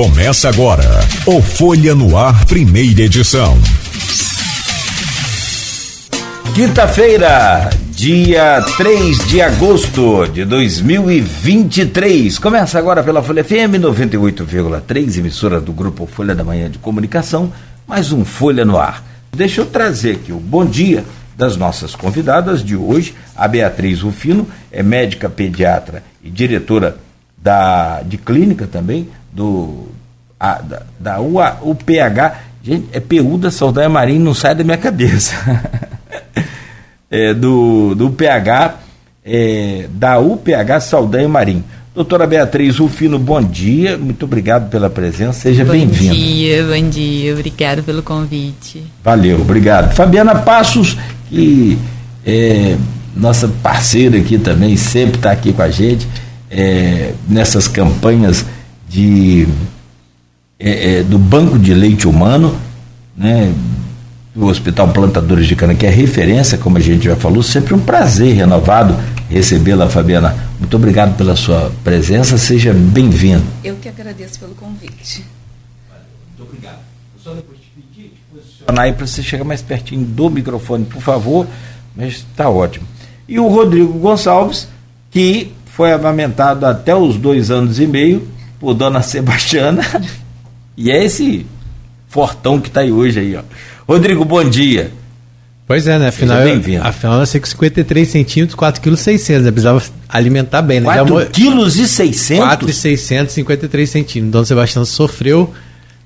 Começa agora o Folha no Ar, primeira edição. Quinta-feira, dia 3 de agosto de 2023. Começa agora pela Folha FM 98,3, emissora do grupo Folha da Manhã de Comunicação, mais um Folha no Ar. Deixa eu trazer aqui o bom dia das nossas convidadas de hoje. A Beatriz Rufino é médica pediatra e diretora da, de clínica também do a, da, da UA, UPH. Gente, é PU da Saldanha Marinho, não sai da minha cabeça. é, do, do UPH, é, da UPH Saldanha Marinho. Doutora Beatriz Rufino, bom dia, muito obrigado pela presença, seja bem-vinda. Bom dia, bom dia, obrigado pelo convite. Valeu, obrigado. Fabiana Passos, que é nossa parceira aqui também, sempre está aqui com a gente, é, nessas campanhas de, é, é, do Banco de Leite Humano, né, do Hospital Plantadores de Cana, que é referência, como a gente já falou, sempre um prazer renovado recebê-la, Fabiana. Muito obrigado pela sua presença, seja bem-vindo. Eu que agradeço pelo convite. Muito obrigado. Eu só depois te pedir, te posicionar aí para você chegar mais pertinho do microfone, por favor, mas está ótimo. E o Rodrigo Gonçalves, que foi amamentado até os dois anos e meio por Dona Sebastiana, e é esse fortão que está aí hoje aí, ó. Rodrigo, bom dia. Pois é, né? Afinal, eu, afinal eu nasci com 53 centímetros, 4 quilos 600, né? Precisava alimentar bem, né? 4 quilos e 600? 4 e 653 centímetros. Dona Sebastião sofreu,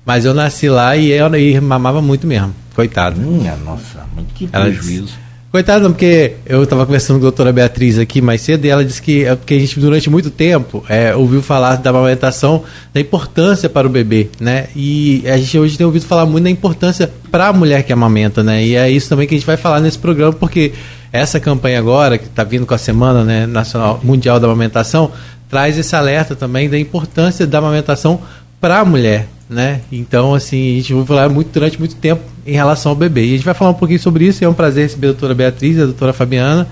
mas eu nasci lá e ela e mamava muito mesmo. Coitado. Minha nossa, que prejuízo. Coitado, não, porque eu estava conversando com a doutora Beatriz aqui mais cedo e ela disse que, é a gente durante muito tempo é, ouviu falar da amamentação, da importância para o bebê, né? E a gente hoje tem ouvido falar muito da importância para a mulher que amamenta, né? E é isso também que a gente vai falar nesse programa, porque essa campanha agora, que está vindo com a Semana né, Nacional Mundial da Amamentação, traz esse alerta também da importância da amamentação para a mulher, né? Então, assim, a gente vai falar muito, durante muito tempo em relação ao bebê. E a gente vai falar um pouquinho sobre isso, é um prazer receber a doutora Beatriz e a doutora Fabiana,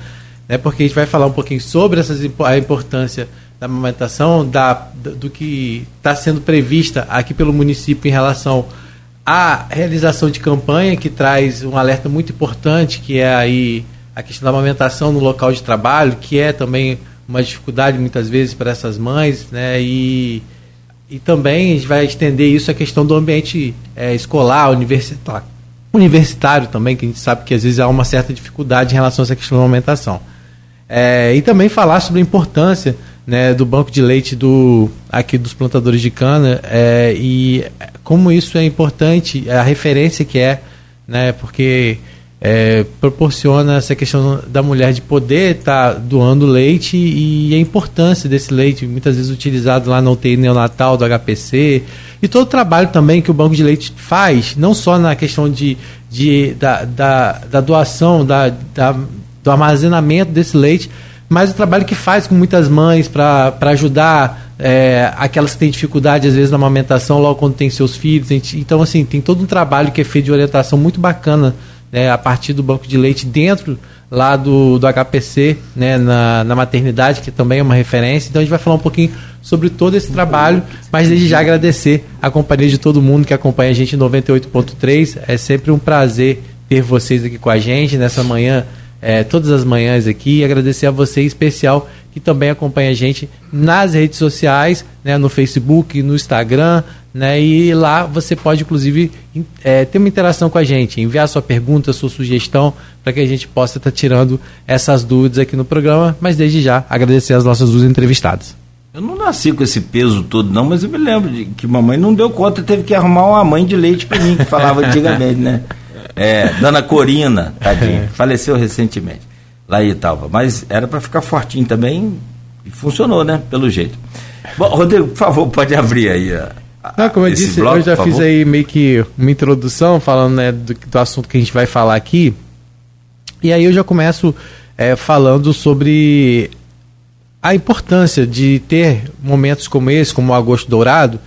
né? Porque a gente vai falar um pouquinho sobre essas, a importância da amamentação, da, do que está sendo prevista aqui pelo município em relação à realização de campanha, que traz um alerta muito importante, que é aí a questão da amamentação no local de trabalho, que é também uma dificuldade muitas vezes para essas mães, né? E e também a gente vai estender isso à questão do ambiente é, escolar, universitário, universitário também, que a gente sabe que às vezes há uma certa dificuldade em relação a essa questão da aumentação. É, e também falar sobre a importância né, do banco de leite do, aqui dos plantadores de cana é, e como isso é importante, a referência que é, né, porque é, proporciona essa questão da mulher de poder estar tá doando leite e a importância desse leite, muitas vezes utilizado lá no UTI neonatal do HPC, e todo o trabalho também que o banco de leite faz, não só na questão de, de, da, da, da doação, da, da, do armazenamento desse leite, mas o trabalho que faz com muitas mães para ajudar é, aquelas que têm dificuldade, às vezes, na amamentação, logo quando tem seus filhos. Então, assim, tem todo um trabalho que é feito de orientação muito bacana né, a partir do banco de leite dentro lá do, do HPC, né, na, na maternidade, que também é uma referência. Então a gente vai falar um pouquinho sobre todo esse trabalho, mas desde já agradecer a companhia de todo mundo que acompanha a gente em 98.3. É sempre um prazer ter vocês aqui com a gente nessa manhã, é, todas as manhãs aqui. E agradecer a você em especial que também acompanha a gente nas redes sociais, né, no Facebook, no Instagram, né, e lá você pode, inclusive, é, ter uma interação com a gente, enviar sua pergunta, sua sugestão, para que a gente possa estar tá tirando essas dúvidas aqui no programa. Mas desde já, agradecer as nossas duas entrevistadas. Eu não nasci com esse peso todo, não, mas eu me lembro de que mamãe não deu conta, teve que arrumar uma mãe de leite para mim, que falava antigamente, né? É, Dona Corina, tadinha, faleceu recentemente lá em Italva. Mas era para ficar fortinho também e funcionou, né? Pelo jeito. Bom, Rodrigo, por favor, pode abrir aí. A, Não, como eu disse, bloco, eu já fiz aí meio que uma introdução falando né, do, do, assunto que a gente vai falar aqui. E aí eu já começo é, falando sobre a importância de ter momentos como esse, como o Agosto Dourado,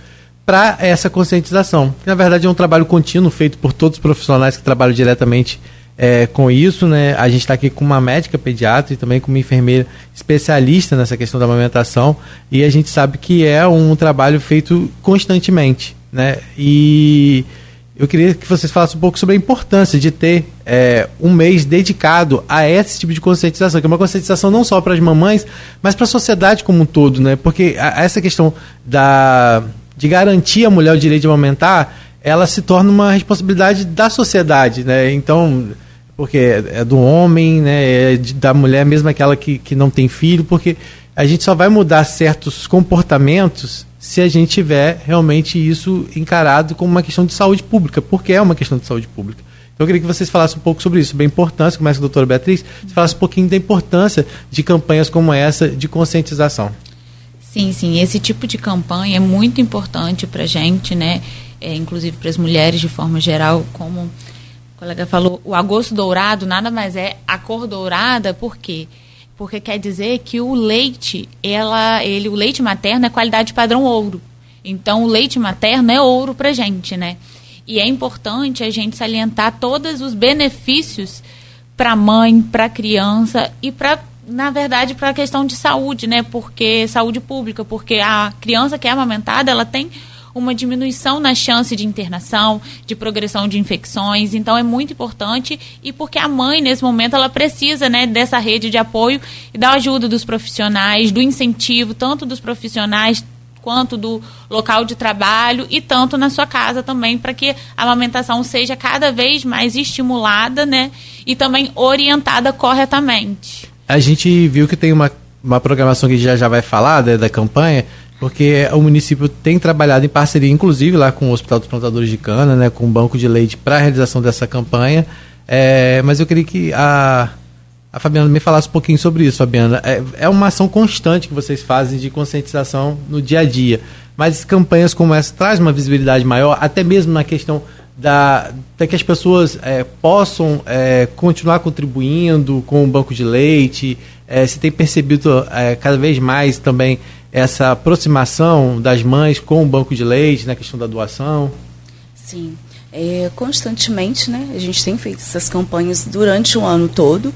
para essa conscientização. Que na verdade é um trabalho contínuo feito por todos os profissionais que trabalham diretamente é, com isso, né? A gente está aqui com uma médica pediatra e também com uma enfermeira especialista nessa questão da amamentação e a gente sabe que é um trabalho feito constantemente, né? E eu queria que vocês falassem um pouco sobre a importância de ter é, um mês dedicado a esse tipo de conscientização, que é uma conscientização não só para as mamães, mas para a sociedade como um todo, né? Porque a, essa questão da, de garantir a mulher o direito de amamentar, ela se torna uma responsabilidade da sociedade, né? Então, porque é do homem, né? É da mulher, mesmo aquela que, que não tem filho, porque a gente só vai mudar certos comportamentos se a gente tiver realmente isso encarado como uma questão de saúde pública, porque é uma questão de saúde pública. Então eu queria que vocês falassem um pouco sobre isso, sobre a importância, começa com a doutora Beatriz, você falasse um pouquinho da importância de campanhas como essa de conscientização. Sim, sim, esse tipo de campanha é muito importante para a gente, né? É, inclusive para as mulheres de forma geral, como o colega falou, o agosto dourado nada mais é a cor dourada, por quê? Porque quer dizer que o leite, ela, ele, o leite materno é qualidade padrão ouro. Então, o leite materno é ouro para gente, né? E é importante a gente salientar todos os benefícios para a mãe, para a criança e para, na verdade, para a questão de saúde, né? Porque saúde pública, porque a criança que é amamentada, ela tem uma diminuição na chance de internação, de progressão de infecções. Então é muito importante e porque a mãe nesse momento ela precisa, né, dessa rede de apoio e da ajuda dos profissionais, do incentivo tanto dos profissionais quanto do local de trabalho e tanto na sua casa também para que a amamentação seja cada vez mais estimulada, né, e também orientada corretamente. A gente viu que tem uma, uma programação que já já vai falar né, da campanha porque o município tem trabalhado em parceria, inclusive lá com o Hospital dos Plantadores de Cana, né, com o Banco de Leite para a realização dessa campanha. É, mas eu queria que a, a Fabiana me falasse um pouquinho sobre isso, Fabiana. É, é uma ação constante que vocês fazem de conscientização no dia a dia. Mas campanhas como essa traz uma visibilidade maior, até mesmo na questão da, da que as pessoas é, possam é, continuar contribuindo com o banco de leite. É, se tem percebido é, cada vez mais também essa aproximação das mães com o banco de leite na questão da doação? Sim, é, constantemente, né? A gente tem feito essas campanhas durante o ano todo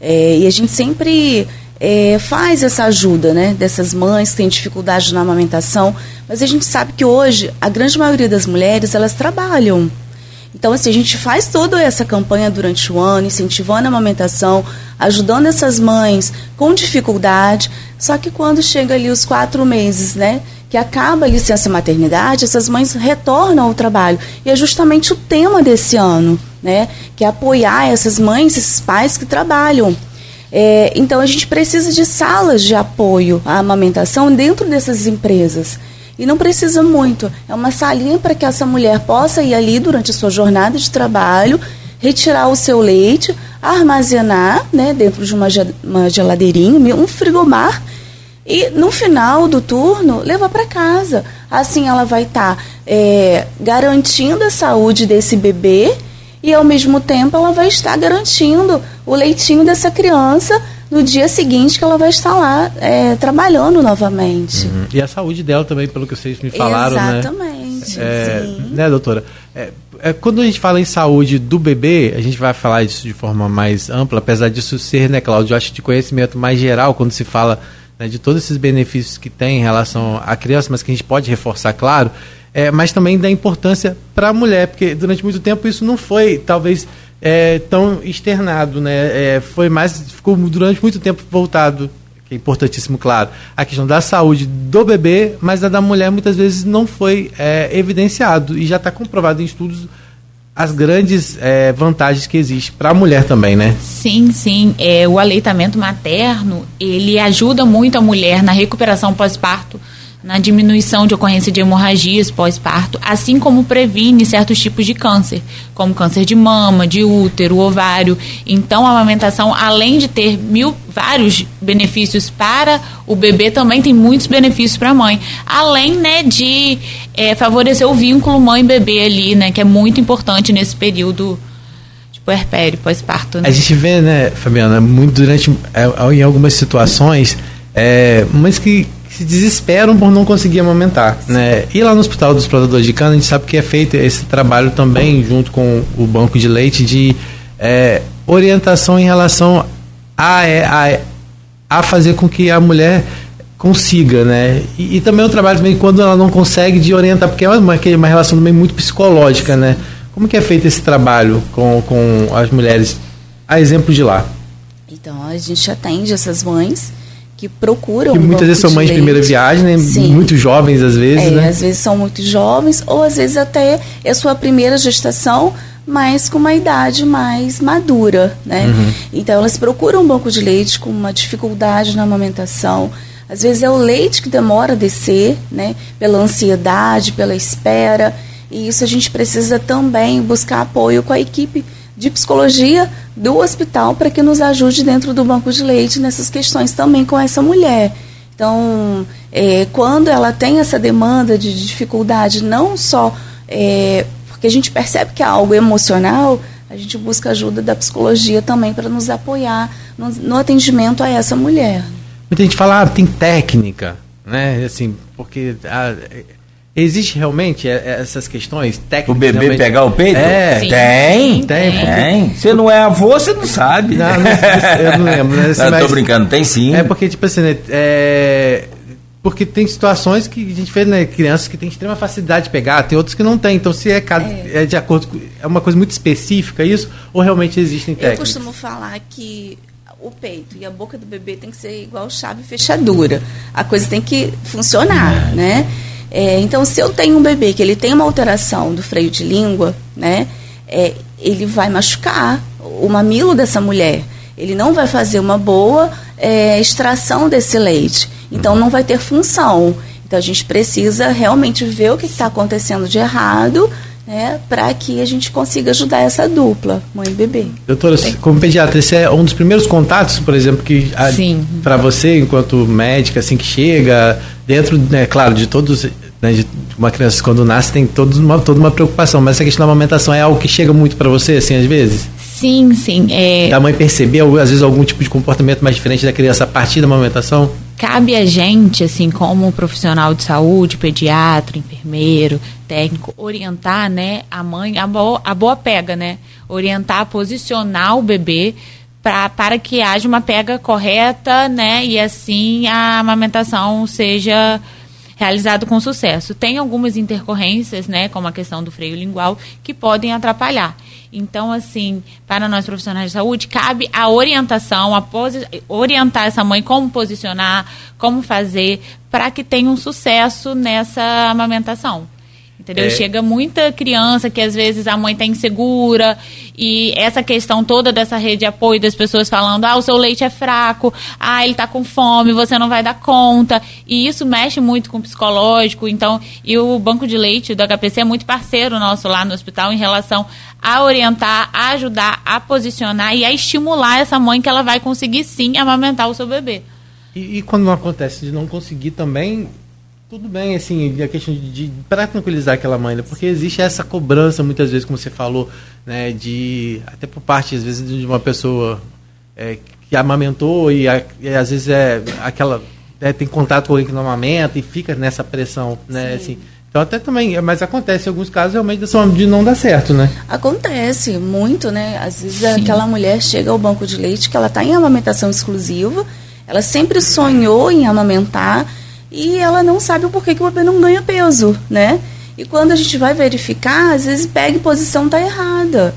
é, e a gente sempre é, faz essa ajuda, né? Dessas mães que têm dificuldade na amamentação, mas a gente sabe que hoje a grande maioria das mulheres elas trabalham. Então, assim, a gente faz toda essa campanha durante o ano, incentivando a amamentação, ajudando essas mães com dificuldade. Só que quando chega ali os quatro meses, né, que acaba a licença maternidade, essas mães retornam ao trabalho. E é justamente o tema desse ano, né, que é apoiar essas mães, esses pais que trabalham. É, então, a gente precisa de salas de apoio à amamentação dentro dessas empresas. E não precisa muito. É uma salinha para que essa mulher possa ir ali durante a sua jornada de trabalho, retirar o seu leite, armazenar né, dentro de uma, geladeirinha, um frigomar, e no final do turno levar para casa. Assim ela vai estar tá, é, garantindo a saúde desse bebê e ao mesmo tempo ela vai estar garantindo o leitinho dessa criança no dia seguinte que ela vai estar lá é, trabalhando novamente. Uhum. E a saúde dela também, pelo que vocês me falaram, né? Exatamente. né? É, né, doutora? É, é, quando a gente fala em saúde do bebê, a gente vai falar isso de forma mais ampla, apesar disso ser, né, Cláudio, eu acho de conhecimento mais geral quando se fala né, de todos esses benefícios que tem em relação à criança, mas que a gente pode reforçar, claro, é, mas também da importância para a mulher, porque durante muito tempo isso não foi, talvez, é, tão externado, né? É, foi mais, ficou durante muito tempo voltado, que é importantíssimo, claro, a questão da saúde do bebê, mas a da mulher muitas vezes não foi é, evidenciado e já está comprovado em estudos as grandes é, vantagens que existem para a mulher também, né? Sim, sim. É, o aleitamento materno ele ajuda muito a mulher na recuperação pós-parto na diminuição de ocorrência de hemorragias pós-parto, assim como previne certos tipos de câncer, como câncer de mama, de útero, ovário. Então, a amamentação, além de ter mil vários benefícios para o bebê, também tem muitos benefícios para a mãe, além né, de é, favorecer o vínculo mãe-bebê ali, né, que é muito importante nesse período puerpério, pós-parto. Né? A gente vê, né, Fabiana, muito durante, é, em algumas situações, é, mas que se desesperam por não conseguir amamentar, né? E lá no Hospital dos Plantadores de Cana, a gente sabe que é feito esse trabalho também junto com o banco de leite de é, orientação em relação a, é, a, a fazer com que a mulher consiga, né? E, e também o trabalho também quando ela não consegue de orientar, porque é uma, uma relação também muito psicológica, né? Como que é feito esse trabalho com, com as mulheres? A exemplo de lá. Então, a gente atende essas mães que procuram. Que muitas vezes são mães de primeira viagem, né? Sim. Muito jovens às vezes, é, né? Às vezes são muito jovens, ou às vezes até é sua primeira gestação, mas com uma idade mais madura, né? Uhum. Então elas procuram um banco de leite com uma dificuldade na amamentação. Às vezes é o leite que demora a descer, né? Pela ansiedade, pela espera. E isso a gente precisa também buscar apoio com a equipe de psicologia do hospital para que nos ajude dentro do banco de leite nessas questões também com essa mulher. Então, é, quando ela tem essa demanda de dificuldade, não só é, porque a gente percebe que é algo emocional, a gente busca ajuda da psicologia também para nos apoiar no, no, atendimento a essa mulher. Muita gente fala, ah, tem técnica, né? Assim, porque ah, Existe realmente é, é, essas questões técnicas? O bebê realmente? pegar o peito? É. Sim. Tem, tem. Tem. Você não é avô, você não sabe. Não, não, eu não lembro. Né? Assim, não, tô brincando, tem sim. É porque, tipo assim, né, é, porque tem situações que a gente vê, né, crianças que têm extrema facilidade de pegar, tem outros que não têm. Então, se é, é. é de acordo com. É uma coisa muito específica isso, ou realmente existem técnicas? Eu costumo falar que o peito e a boca do bebê tem que ser igual chave e fechadura. A coisa tem que funcionar, é. né? É, então, se eu tenho um bebê que ele tem uma alteração do freio de língua, né, é, ele vai machucar o mamilo dessa mulher. Ele não vai fazer uma boa é, extração desse leite. Então, não vai ter função. Então, a gente precisa realmente ver o que está acontecendo de errado né, para que a gente consiga ajudar essa dupla, mãe e bebê. Doutora, como pediatra, esse é um dos primeiros contatos, por exemplo, que para você, enquanto médica, assim que chega, dentro, né, claro, de todos né, de uma criança quando nasce tem todos uma, toda uma preocupação, mas essa questão da amamentação é algo que chega muito para você, assim, às vezes? Sim, sim. É... Da mãe perceber, às vezes, algum tipo de comportamento mais diferente da criança a partir da amamentação? Cabe a gente, assim, como profissional de saúde, pediatra, enfermeiro, técnico, orientar, né, a mãe, a boa, a boa pega, né? Orientar, posicionar o bebê pra, para que haja uma pega correta, né? E assim a amamentação seja realizado com sucesso. Tem algumas intercorrências, né, como a questão do freio lingual, que podem atrapalhar. Então, assim, para nós profissionais de saúde, cabe a orientação, a orientar essa mãe como posicionar, como fazer, para que tenha um sucesso nessa amamentação. Entendeu? É. Chega muita criança que às vezes a mãe está insegura e essa questão toda dessa rede de apoio das pessoas falando: ah, o seu leite é fraco, ah, ele está com fome, você não vai dar conta. E isso mexe muito com o psicológico. Então, e o banco de leite do HPC é muito parceiro nosso lá no hospital em relação a orientar, a ajudar, a posicionar e a estimular essa mãe que ela vai conseguir sim amamentar o seu bebê. E, e quando não acontece de não conseguir também, tudo bem, assim, a questão de, de para tranquilizar aquela mãe, né? porque existe essa cobrança muitas vezes, como você falou, né, de até por parte às vezes de uma pessoa é, que amamentou e, a, e, às vezes é aquela é, tem contato com alguém que não amamenta e fica nessa pressão, né, Sim. assim. Então até também, mas acontece em alguns casos realmente de não dar certo, né? Acontece muito, né? Às vezes Sim. aquela mulher chega ao banco de leite que ela está em amamentação exclusiva, ela sempre sonhou em amamentar e ela não sabe o porquê que o bebê não ganha peso, né? E quando a gente vai verificar, às vezes pega em posição tá errada.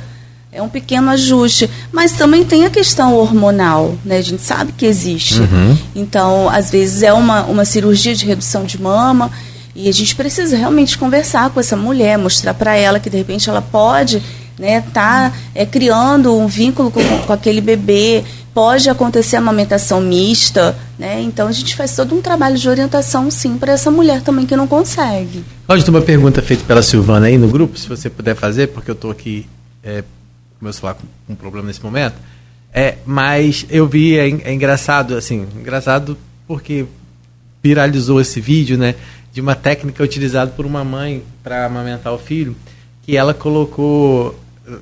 É um pequeno ajuste, mas também tem a questão hormonal, né? A gente sabe que existe. Uhum. Então, às vezes é uma, uma cirurgia de redução de mama e a gente precisa realmente conversar com essa mulher, mostrar para ela que de repente ela pode né, tá é, criando um vínculo com, com aquele bebê, pode acontecer amamentação mista, né? Então a gente faz todo um trabalho de orientação, sim, para essa mulher também que não consegue. Cláudio, tem uma pergunta feita pela Silvana aí no grupo, se você puder fazer, porque eu estou aqui é, com meu celular com um problema nesse momento. É, mas eu vi, é, é engraçado, assim, engraçado porque viralizou esse vídeo, né? De uma técnica utilizada por uma mãe para amamentar o filho, que ela colocou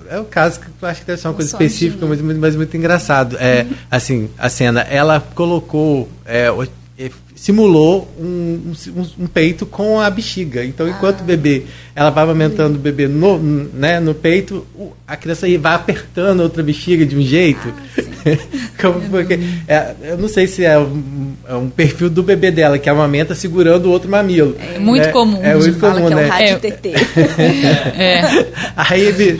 é o caso que eu acho que deve ser uma um coisa específica, mas, mas, muito engraçado. É, assim, a cena, ela colocou, é, simulou um, um, um, peito com a bexiga. Então, enquanto ah. o bebê, ela vai amamentando o bebê no, né, no peito, a criança vai apertando a outra bexiga de um jeito. Ah, Como porque, é, eu não sei se é um, é um, perfil do bebê dela, que amamenta segurando o outro mamilo. É muito é, comum. É muito comum, né? É o TT. é. Aí ele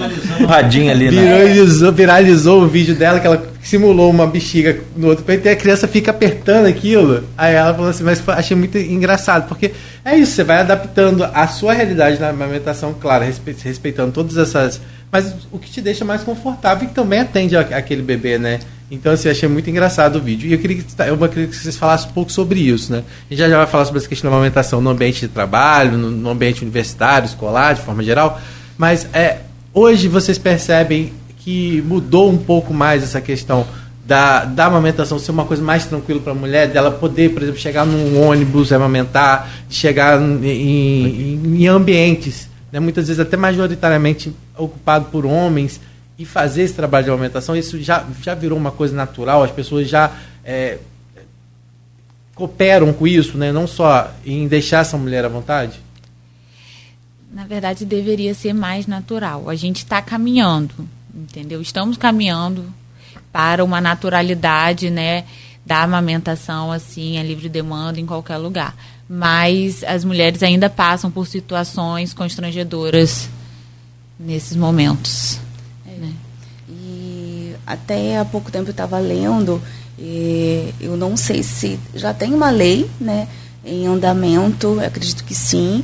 radinho ali, né? viralizou, viralizou o vídeo dela que ela simulou uma bexiga no outro peito e a criança fica apertando aquilo. Aí ela falou assim, mas achei muito engraçado, porque é isso, você vai adaptando a sua realidade na amamentação, claro, respeitando todas essas. Mas o que te deixa mais confortável e que também atende aquele bebê, né? Então, assim, achei muito engraçado o vídeo. E eu queria, que, eu queria que vocês falassem um pouco sobre isso, né? A gente já, já vai falar sobre essa questão da amamentação no ambiente de trabalho, no, no ambiente universitário, escolar, de forma geral. Mas é, hoje vocês percebem que mudou um pouco mais essa questão da, da amamentação ser uma coisa mais tranquila para a mulher, dela poder, por exemplo, chegar num ônibus amamentar, chegar em, em, em ambientes, né, muitas vezes até majoritariamente ocupado por homens, e fazer esse trabalho de amamentação, isso já, já virou uma coisa natural, as pessoas já é, cooperam com isso, né, não só em deixar essa mulher à vontade? Na verdade, deveria ser mais natural. A gente está caminhando entendeu? Estamos caminhando para uma naturalidade, né, da amamentação assim, a livre demanda em qualquer lugar. Mas as mulheres ainda passam por situações constrangedoras nesses momentos. É. Né? E até há pouco tempo eu estava lendo, eu não sei se já tem uma lei, né, em andamento, acredito que sim,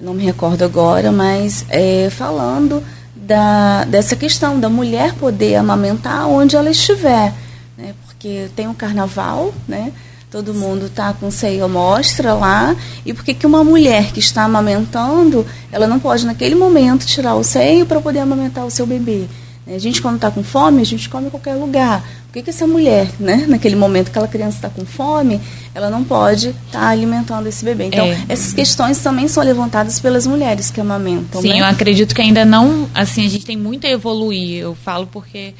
não me recordo agora, mas é, falando da, dessa questão da mulher poder amamentar onde ela estiver. Né? Porque tem o um carnaval, né? todo mundo está com seio mostra lá, e por que uma mulher que está amamentando, ela não pode naquele momento tirar o seio para poder amamentar o seu bebê? A gente, quando está com fome, a gente come em qualquer lugar. Por que, que essa mulher, né, naquele momento que aquela criança está com fome, ela não pode estar tá alimentando esse bebê? Então, é. essas questões também são levantadas pelas mulheres que amamentam. Sim, né? eu acredito que ainda não. Assim, a gente tem muito a evoluir. Eu falo porque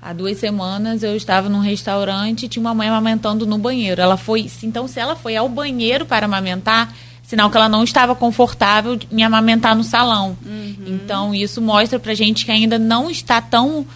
há duas semanas eu estava num restaurante e tinha uma mãe amamentando no banheiro. Ela foi. Então, se ela foi ao banheiro para amamentar sinal que ela não estava confortável em amamentar no salão. Uhum. Então, isso mostra pra gente que ainda não está tão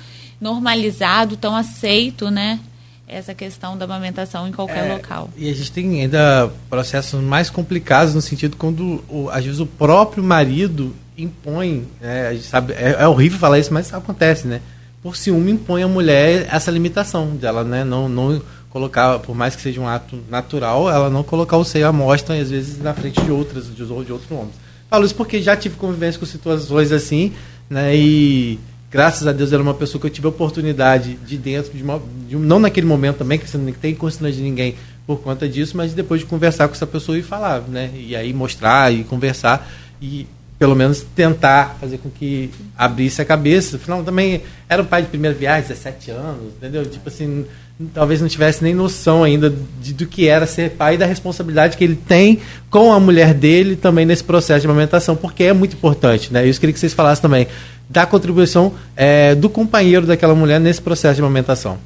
normalizado, tão aceito, né? Essa questão da amamentação em qualquer é, local. E a gente tem ainda processos mais complicados no sentido quando, o, às vezes, o próprio marido impõe, né, a gente sabe, é, é horrível falar isso, mas acontece, né? Por ciúme impõe à mulher essa limitação dela, né? Não, não colocar, por mais que seja um ato natural, ela não colocar o seio à mostra, às vezes, na frente de outras, de, de outros homens. Falo isso porque já tive convivência com situações assim, né? E graças a Deus era uma pessoa que eu tive a oportunidade de dentro de, uma, de não naquele momento também, que você não tem constrangimento de ninguém por conta disso, mas depois de conversar com essa pessoa e falar, né? E aí mostrar e conversar e pelo menos tentar fazer com que abrisse a cabeça. Afinal, também era um pai de primeira viagem, 17 anos, entendeu? Tipo assim, talvez não tivesse nem noção ainda de, do que era ser pai e da responsabilidade que ele tem com a mulher dele também nesse processo de amamentação, porque é muito importante, né? Eu queria que vocês falassem também da contribuição é, do companheiro daquela mulher nesse processo de amamentação.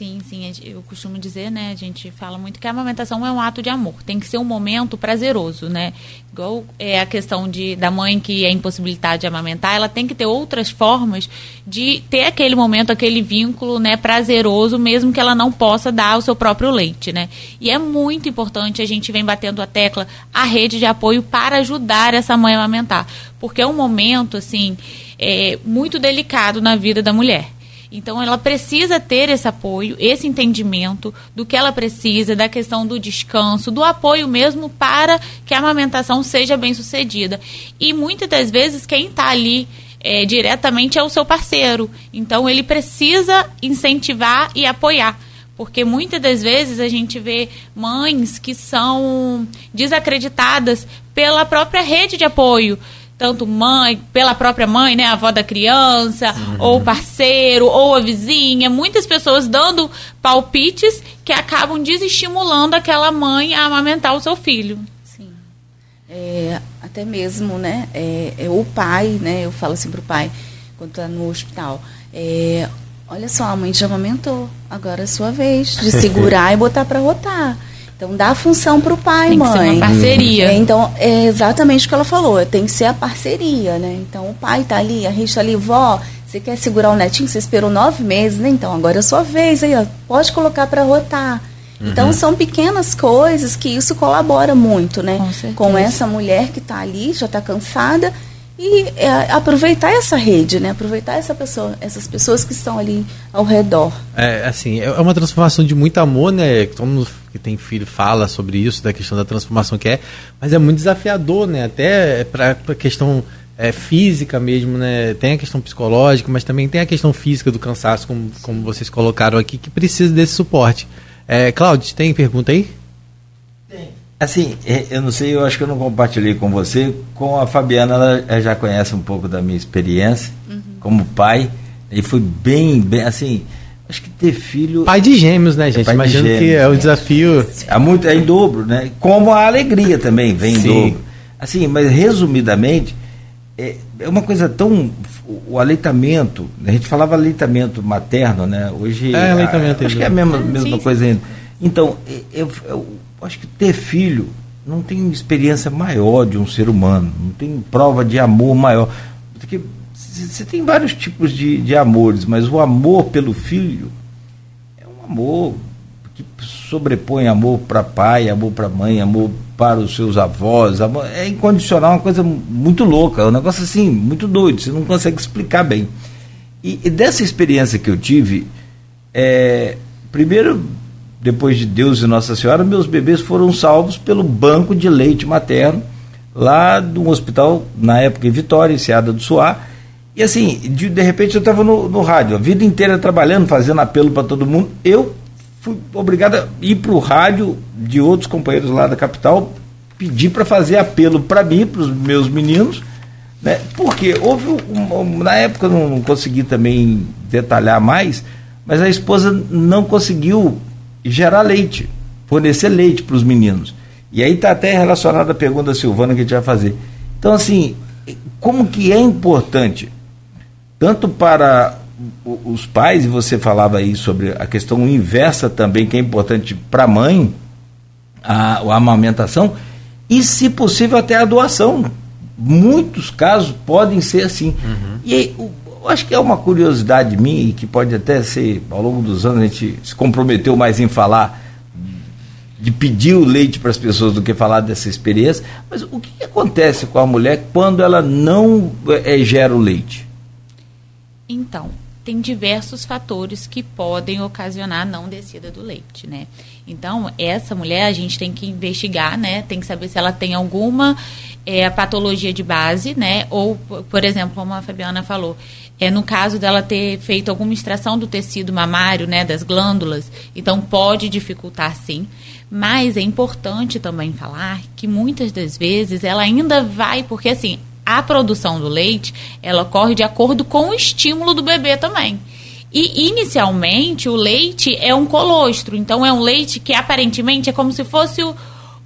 Sim, sim, eu costumo dizer, né, a gente fala muito que a amamentação é um ato de amor, tem que ser um momento prazeroso, né? Igual é a questão de, da mãe que é impossibilitada de amamentar, ela tem que ter outras formas de ter aquele momento, aquele vínculo, né, prazeroso, mesmo que ela não possa dar o seu próprio leite, né? E é muito importante, a gente vem batendo a tecla, a rede de apoio para ajudar essa mãe a amamentar, porque é um momento, assim, é, muito delicado na vida da mulher. Então, ela precisa ter esse apoio, esse entendimento do que ela precisa, da questão do descanso, do apoio mesmo para que a amamentação seja bem sucedida. E muitas das vezes, quem está ali é, diretamente é o seu parceiro. Então, ele precisa incentivar e apoiar porque muitas das vezes a gente vê mães que são desacreditadas pela própria rede de apoio tanto mãe, pela própria mãe, né, a avó da criança, uhum. ou parceiro, ou a vizinha, muitas pessoas dando palpites que acabam desestimulando aquela mãe a amamentar o seu filho. Sim. É, até mesmo, né, é, é, o pai, né, eu falo assim pro pai, quando tá no hospital, é, olha só, a mãe já amamentou, agora é a sua vez de segurar e botar para rotar. Então dá função para o pai, Tem que mãe. ser uma parceria. É, então, é exatamente o que ela falou, tem que ser a parceria, né? Então o pai tá ali, a gente tá ali, vó, você quer segurar o netinho? Você esperou nove meses, né? Então agora é a sua vez, aí, ó, pode colocar para rotar. Então são pequenas coisas que isso colabora muito, né? Com certeza. essa mulher que está ali, já está cansada, e é, aproveitar essa rede, né? Aproveitar essa pessoa, essas pessoas que estão ali ao redor. É, assim, é uma transformação de muito amor, né? Todo mundo que tem filho fala sobre isso, da questão da transformação que é, mas é muito desafiador, né? Até para a questão é, física mesmo, né? Tem a questão psicológica, mas também tem a questão física do cansaço, como, como vocês colocaram aqui, que precisa desse suporte. É, Cláudio, tem pergunta aí? Assim, é, eu não sei, eu acho que eu não compartilhei com você. Com a Fabiana, ela já conhece um pouco da minha experiência como pai. E foi bem, bem, assim, acho que ter filho Pai de gêmeos, né, gente? pai de Imagino que gêmeos, é um é. desafio. é muito é em dobro, né? Como a alegria também vem em Sim. dobro. Assim, mas resumidamente, é, é uma coisa tão. O aleitamento, a gente falava aleitamento materno, né? Hoje. É, aleitamento a- Acho que é a mesma, mesma sim, coisa ainda. Então, é, eu, eu acho que ter filho não tem experiência maior de um ser humano, não tem prova de amor maior. Porque você tem vários tipos de, de amores, mas o amor pelo filho é um amor que sobrepõe amor para pai, amor para mãe, amor para os seus avós, amor, é incondicional, uma coisa muito louca, é um negócio assim, muito doido, você não consegue explicar bem. E, e dessa experiência que eu tive, é, primeiro, depois de Deus e Nossa Senhora, meus bebês foram salvos pelo banco de leite materno, lá de um hospital, na época em Vitória, em Seada do Suá. E assim, de, de repente eu estava no, no rádio, a vida inteira trabalhando, fazendo apelo para todo mundo. Eu fui obrigado a ir para o rádio de outros companheiros lá da capital, pedir para fazer apelo para mim, para os meus meninos, né? Porque houve, um, um- na época eu não consegui também detalhar mais, mas a esposa não conseguiu gerar leite, fornecer leite para os meninos. E aí está até relacionada a pergunta da Silvana que a gente vai fazer. Então, assim, como que é importante, tanto para os pais, e você falava aí sobre a questão inversa também, que é importante para a mãe, a, a amamentação, e, se possível, até a doação. Muitos casos podem ser assim. E aí, o- eu acho que é uma curiosidade minha, e que pode até ser, ao longo dos anos, a gente se comprometeu mais em falar de pedir o leite para as pessoas do que falar dessa experiência. Mas o que, acontece com a mulher quando ela não eh, gera o leite? Então, tem diversos fatores que podem ocasionar a não descida do leite, né? Então, essa mulher a gente tem que investigar, né? Tem que saber se ela tem alguma eh, patologia de base, né? Ou, por exemplo, como a Fabiana falou, é no caso dela ter feito alguma extração do tecido mamário, né? Das glândulas, então pode dificultar sim. Mas é importante também falar que muitas das vezes ela ainda vai, porque assim, a produção do leite, ela ocorre de acordo com o estímulo do bebê também. E inicialmente o leite é um colostro, então é um leite que aparentemente é como se fosse o-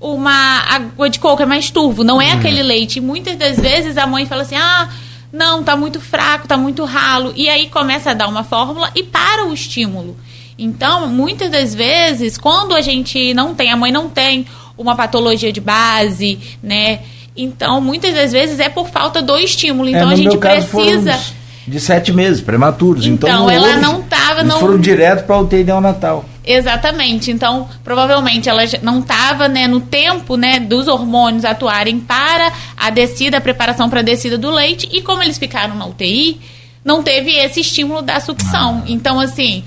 uma água de coco, é mais turvo, não é aquele leite. E muitas das vezes a mãe fala assim: "Ah, não, tá muito fraco, tá muito ralo". E aí começa a dar uma fórmula e para o estímulo. Então, muitas das vezes, quando a gente não tem, a mãe não tem uma patologia de base, né? Então, muitas das vezes é por falta do estímulo. Então, É, a gente precisa. de sete meses, prematuros. Então, Então, ela houve- não tava, eles não- foram direto para o UTI neonatal. Exatamente. Então, provavelmente ela não estava né, no tempo né, dos hormônios atuarem para a descida, a preparação para a descida do leite. E como eles ficaram na UTI, não teve esse estímulo da sucção. Então, assim,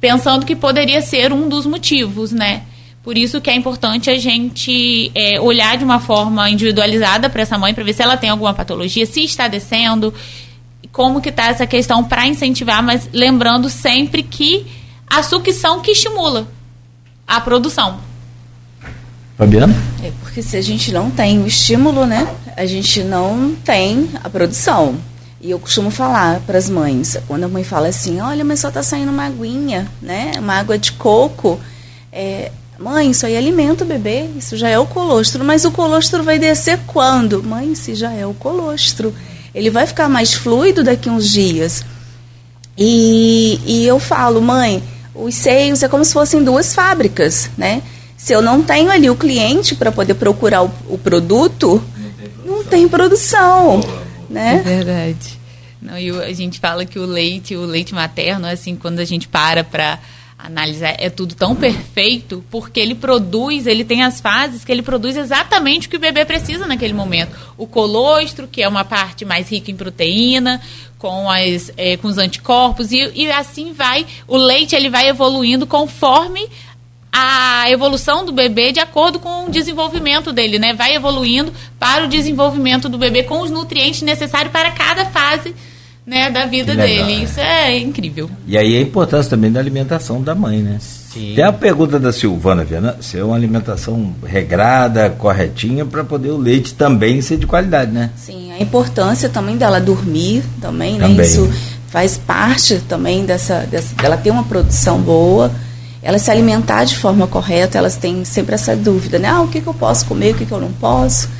pensando que poderia ser um dos motivos, né? Por isso que é importante a gente é, olhar de uma forma individualizada para essa mãe, para ver se ela tem alguma patologia, se está descendo, como que está essa questão para incentivar, mas lembrando sempre que a sucção que estimula a produção. Fabiana? É porque se a gente não tem o estímulo, né, a gente não tem a produção. E eu costumo falar para as mães, quando a mãe fala assim, olha, mas só tá saindo uma aguinha, né, uma água de coco, é, mãe, isso aí alimenta o bebê, isso já é o colostro, mas o colostro vai descer quando? Mãe, se já é o colostro, ele vai ficar mais fluido daqui uns dias. E, e eu falo, mãe, os seios é como se fossem duas fábricas, né? Se eu não tenho ali o cliente para poder procurar o, o produto, não tem produção, né? É verdade. Não, e a gente fala que o leite, o leite materno, assim, quando a gente para para analisar, é tudo tão perfeito, porque ele produz, ele tem as fases que ele produz exatamente o que o bebê precisa naquele momento. O colostro, que é uma parte mais rica em proteína, com, as, é, com os anticorpos, e, e assim vai, o leite ele vai evoluindo conforme a evolução do bebê de acordo com o desenvolvimento dele, né? Vai evoluindo para o desenvolvimento do bebê com os nutrientes necessários para cada fase né, da vida Legal, dele. Isso é incrível. E aí a importância também da alimentação da mãe, né? Sim. Tem a pergunta da Silvana Viana, se é uma alimentação regrada, corretinha, para poder o leite também ser de qualidade, né? Sim, a importância também dela dormir também, né? também. Isso faz parte também dessa, dessa dela ter uma produção boa elas se alimentar de forma correta, elas têm sempre essa dúvida, né? Ah, o que, que eu posso comer, o que, que eu não posso.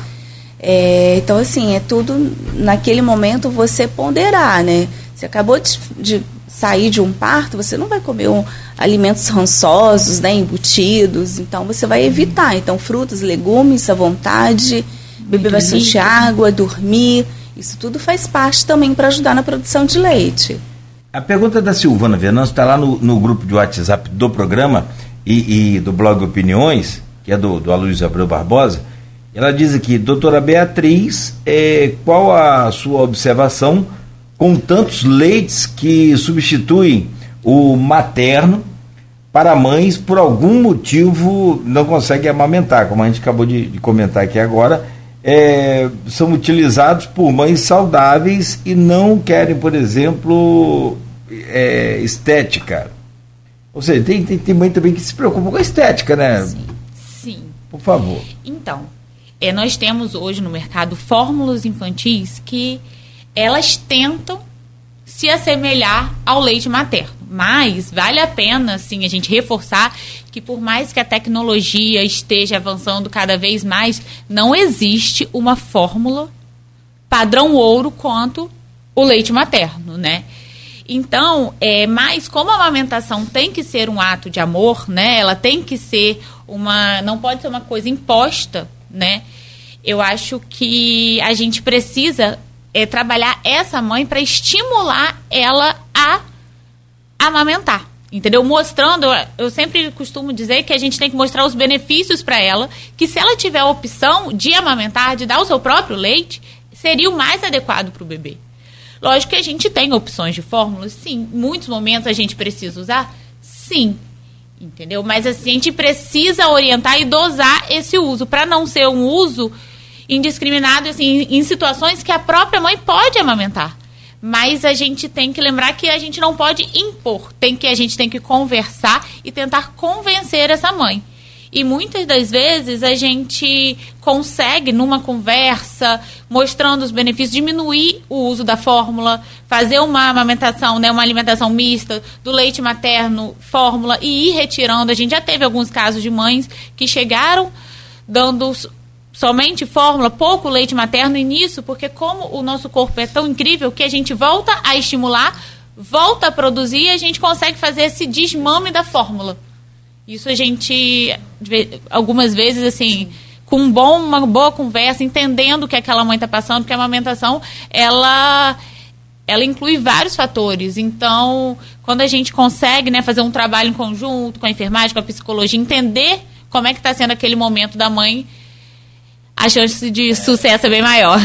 É, então, assim, é tudo naquele momento você ponderar, né? Você acabou de, de sair de um parto, você não vai comer um, alimentos rançosos, né, embutidos, então você vai evitar. Então, frutas, legumes à vontade, beber bastante água, dormir, isso tudo faz parte também para ajudar na produção de leite. A pergunta da Silvana Venâncio está lá no, no, grupo de WhatsApp do programa e, e do blog Opiniões, que é do, do Aloysio Abreu Barbosa. Ela diz aqui, doutora Beatriz, é, qual a sua observação com tantos leites que substituem o materno para mães por algum motivo não conseguem amamentar, como a gente acabou de, de comentar aqui agora, é, são utilizados por mães saudáveis e não querem, por exemplo, é, estética. Ou seja, tem, tem, tem mãe também que se preocupa com a estética, né? Sim. Sim. Por favor. Então, é, nós temos hoje no mercado fórmulas infantis que elas tentam se assemelhar ao leite materno. Mas vale a pena, sim, a gente reforçar que por mais que a tecnologia esteja avançando cada vez mais, não existe uma fórmula padrão ouro quanto o leite materno, né? Então, é, mas como a amamentação tem que ser um ato de amor, né? Ela tem que ser uma, não pode ser uma coisa imposta, né? Eu acho que a gente precisa é, trabalhar essa mãe para estimular ela a amamentar. Entendeu? Mostrando, eu sempre costumo dizer que a gente tem que mostrar os benefícios para ela, que se ela tiver a opção de amamentar, de dar o seu próprio leite, seria o mais adequado para o bebê. Lógico que a gente tem opções de fórmulas, sim. Em muitos momentos a gente precisa usar, sim. Entendeu? Mas assim, a gente precisa orientar e dosar esse uso, para não ser um uso indiscriminado assim, em situações que a própria mãe pode amamentar. Mas a gente tem que lembrar que a gente não pode impor, tem que a gente tem que conversar e tentar convencer essa mãe. E muitas das vezes a gente consegue, numa conversa, mostrando os benefícios, diminuir o uso da fórmula, fazer uma amamentação, né, uma alimentação mista, do leite materno, fórmula, e ir retirando. A gente já teve alguns casos de mães que chegaram dando somente fórmula, pouco leite materno, e nisso, porque como o nosso corpo é tão incrível que a gente volta a estimular, volta a produzir e a gente consegue fazer esse desmame da fórmula. Isso a gente, algumas vezes, assim, com um bom, uma boa conversa, entendendo o que aquela mãe está passando, porque a amamentação, ela, ela inclui vários fatores. Então, quando a gente consegue né, fazer um trabalho em conjunto com a enfermagem, com a psicologia, entender como é que está sendo aquele momento da mãe, a chance de sucesso é bem maior.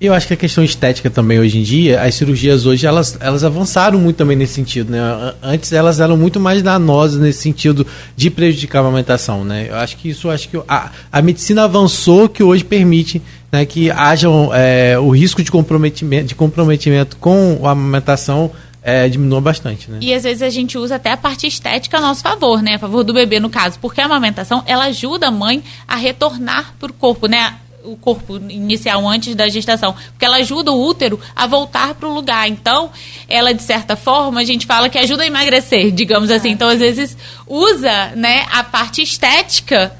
Eu acho que a questão estética também hoje em dia, as cirurgias hoje elas, elas avançaram muito também nesse sentido, né? Antes elas eram muito mais danosas nesse sentido de prejudicar a amamentação, né? Eu acho que isso, acho que a, a medicina avançou que hoje permite né, que haja é, o risco de comprometimento, de comprometimento com a amamentação é, diminua bastante, né? E às vezes a gente usa até a parte estética a nosso favor, né? A favor do bebê, no caso. Porque a amamentação, ela ajuda a mãe a retornar para o corpo, né? o corpo inicial antes da gestação, porque ela ajuda o útero a voltar para o lugar. Então, ela de certa forma a gente fala que ajuda a emagrecer, digamos assim. Então, às vezes usa, né, a parte estética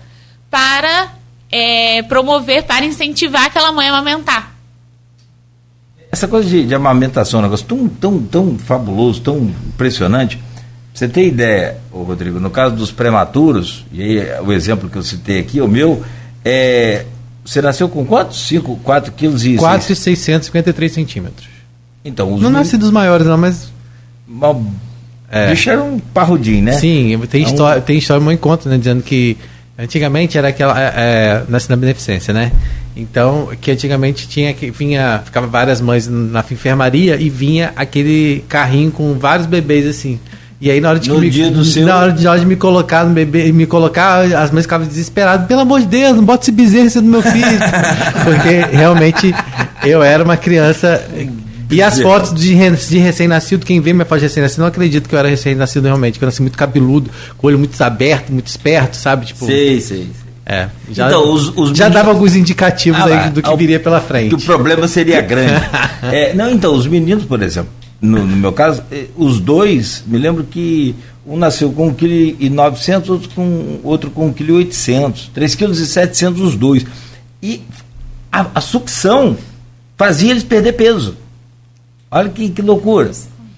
para é, promover, para incentivar aquela mãe a amamentar. Essa coisa de, de amamentação é um negócio tão, tão, tão fabuloso, tão impressionante. você ter ideia, Rodrigo, no caso dos prematuros, e aí o exemplo que eu citei aqui, o meu, é, você nasceu com quantos? 5, 4 quilos e... 4,653 centímetros. Então, os Não nasci dos maiores, não, mas. É. Bicho era um parrudinho, né? Sim, tem história, tem história muito conta, né? Dizendo que antigamente era aquela. É, é, na beneficência, né? Então, que antigamente tinha que vinha, ficava várias mães na enfermaria e vinha aquele carrinho com vários bebês assim. E aí na hora de, No me, dia do seu- na hora de, na hora de me colocar no bebê, me colocar, as mães ficavam desesperadas, pelo amor de Deus, não bota esse bezerro do meu filho. Porque realmente eu era uma criança e as fotos de, de recém-nascido, quem vê minha foto de recém-nascido, não acredita que eu era recém-nascido realmente, que eu nasci muito cabeludo, com o olho muito aberto, muito esperto, sabe? Tipo, Sei, sei. é, já, Então, os- os já dava alguns indicativos Ah, aí do que ao- viria pela frente. Que o problema seria grande. É, não, então, os meninos, por exemplo, no, no meu caso, eh, os dois, me lembro que um nasceu com 1,9 kg, outro com, outro com 1,8 kg, 3,7 kg os dois. E a, a sucção fazia eles perder peso. Olha que, que loucura.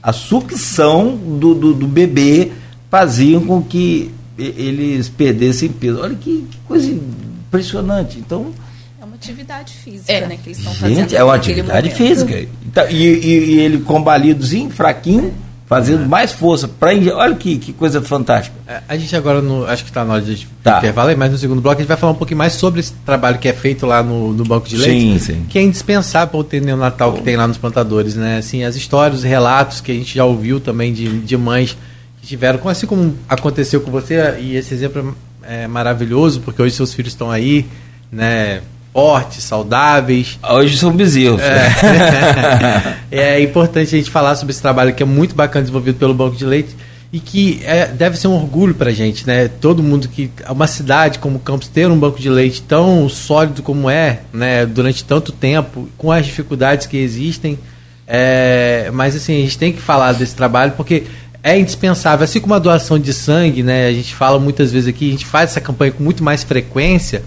A sucção do, do, do bebê faziam com que eles perdessem peso. Olha que, que coisa impressionante. Então, É uma atividade física, É. né, que eles estão fazendo. Gente, é uma atividade momento. física. Então, e, e- e ele combalidozinho, fraquinho, fazendo mais força. Inje- olha que, que coisa fantástica. É, A gente agora, no, acho que está na hora de Tá. intervalo, mas no segundo bloco a gente vai falar um pouquinho mais sobre esse trabalho que é feito lá no, no Banco de Leite. Sim, sim. Que é indispensável para o ter neonatal que tem lá nos plantadores, né? Assim, as histórias, os relatos que a gente já ouviu também de, de mães que tiveram, assim como aconteceu com você, e esse exemplo é maravilhoso, porque hoje seus filhos estão aí, né? Fortes, saudáveis, Hoje são bezerros. é importante a gente falar sobre esse trabalho que é muito bacana desenvolvido pelo Banco de Leite e que é, deve ser um orgulho para a gente, né? Todo mundo que uma cidade como Campos ter um banco de leite tão sólido como é, né? Durante tanto tempo, com as dificuldades que existem, é, mas assim a gente tem que falar desse trabalho porque é indispensável, assim como a doação de sangue, né? A gente fala muitas vezes aqui, a gente faz essa campanha com muito mais frequência,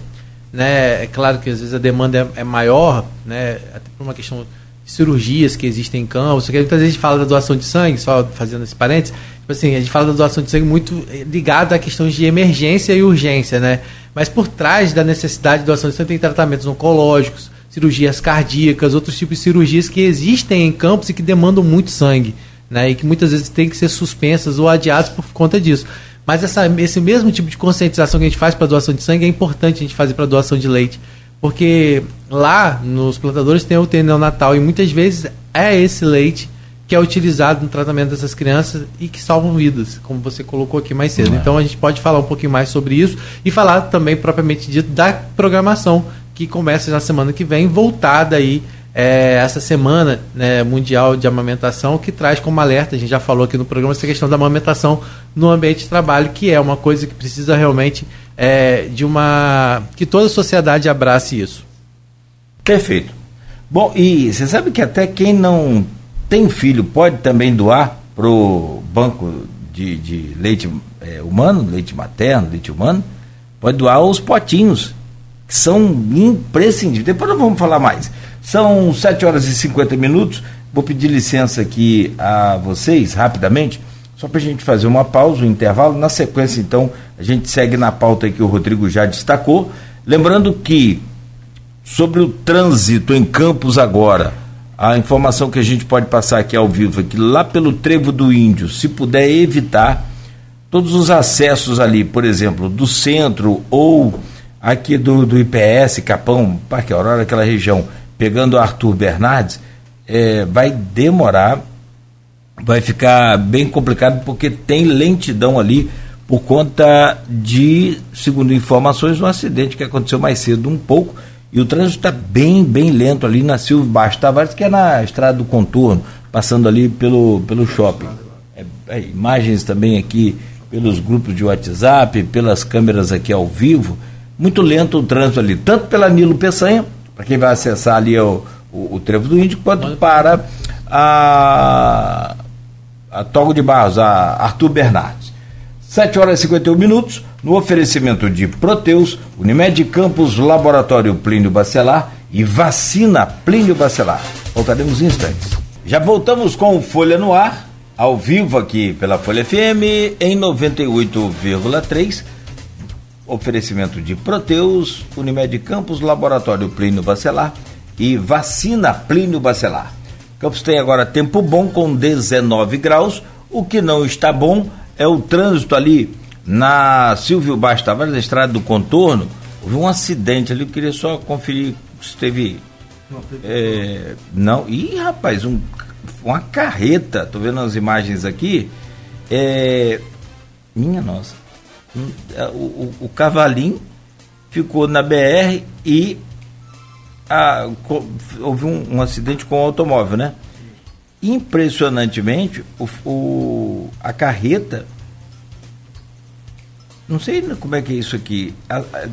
né? É claro que às vezes a demanda é, é maior, né? Até por uma questão de cirurgias que existem em campos. Muitas vezes a gente fala da doação de sangue, só fazendo esse parênteses. Tipo assim, a gente fala da doação de sangue muito eh, ligado a questões de emergência e urgência, né? Mas por trás da necessidade de doação de sangue tem tratamentos oncológicos, cirurgias cardíacas, outros tipos de cirurgias que existem em campos e que demandam muito sangue, né? E que muitas vezes têm que ser suspensas ou adiadas por conta disso. Mas essa, esse mesmo tipo de conscientização que a gente faz para doação de sangue é importante a gente fazer para doação de leite. Porque lá nos plantadores tem o UTI neonatal e muitas vezes é esse leite que é utilizado no tratamento dessas crianças e que salvam vidas, como você colocou aqui mais cedo. Então a gente pode falar um pouquinho mais sobre isso e falar também propriamente dito da programação que começa na semana que vem, voltada aí é, essa semana né, mundial de amamentação, que traz como alerta, a gente já falou aqui no programa, essa questão da amamentação no ambiente de trabalho, que é uma coisa que precisa realmente é, de uma. que toda a sociedade abrace isso. Perfeito. Bom, e você sabe que até quem não tem filho pode também doar pro banco de, de leite é, humano, leite materno, leite humano, pode doar os potinhos, que são imprescindíveis. Depois nós vamos falar mais. São 7 horas e 50 minutos. Vou pedir licença aqui a vocês, rapidamente, só para a gente fazer uma pausa, um intervalo. Na sequência, então, a gente segue na pauta que o Rodrigo já destacou. Lembrando que sobre o trânsito em Campos agora. A informação que a gente pode passar aqui ao vivo é que lá pelo Trevo do Índio, se puder evitar todos os acessos ali, por exemplo, do centro ou aqui do, do IPS, Capão, Parque Aurora, aquela região, pegando Arthur Bernardes, é, vai demorar, vai ficar bem complicado porque tem lentidão ali por conta de, segundo informações, um acidente que aconteceu mais cedo um pouco e o trânsito está bem, bem lento ali na Silvio Baixo Tavares, que é na estrada do contorno, passando ali pelo, pelo shopping. É, é, imagens também aqui pelos grupos de WhatsApp, pelas câmeras aqui ao vivo. Muito lento o trânsito ali, tanto pela Nilo Peçanha, para quem vai acessar ali o, o, o Trevo do Índio, quanto para a, a Togo de Barros, a Arthur Bernardes. 7 horas e 51 minutos, no oferecimento de Proteus, Unimed Campos, Laboratório Plínio Bacelar e Vacina Plínio Bacelar. Voltaremos em instantes. Já voltamos com Folha no Ar ao vivo aqui pela Folha FM em 98,3. Oferecimento de Proteus, Unimed Campos, Laboratório Plínio Bacelar e Vacina Plínio Bacelar. Campos tem agora tempo bom com 19 graus. O que não está bom é o trânsito ali na Silvio Baixo Tavares, na estrada do contorno. Houve um acidente ali, eu queria só conferir se teve. É, não, ih rapaz, um, uma carreta, tô vendo as imagens aqui. É, minha nossa. O, o, o cavalinho ficou na BR e a, houve um, um, acidente com o automóvel, né? Impressionantemente, o, o, a carreta. Não sei como é que é isso aqui.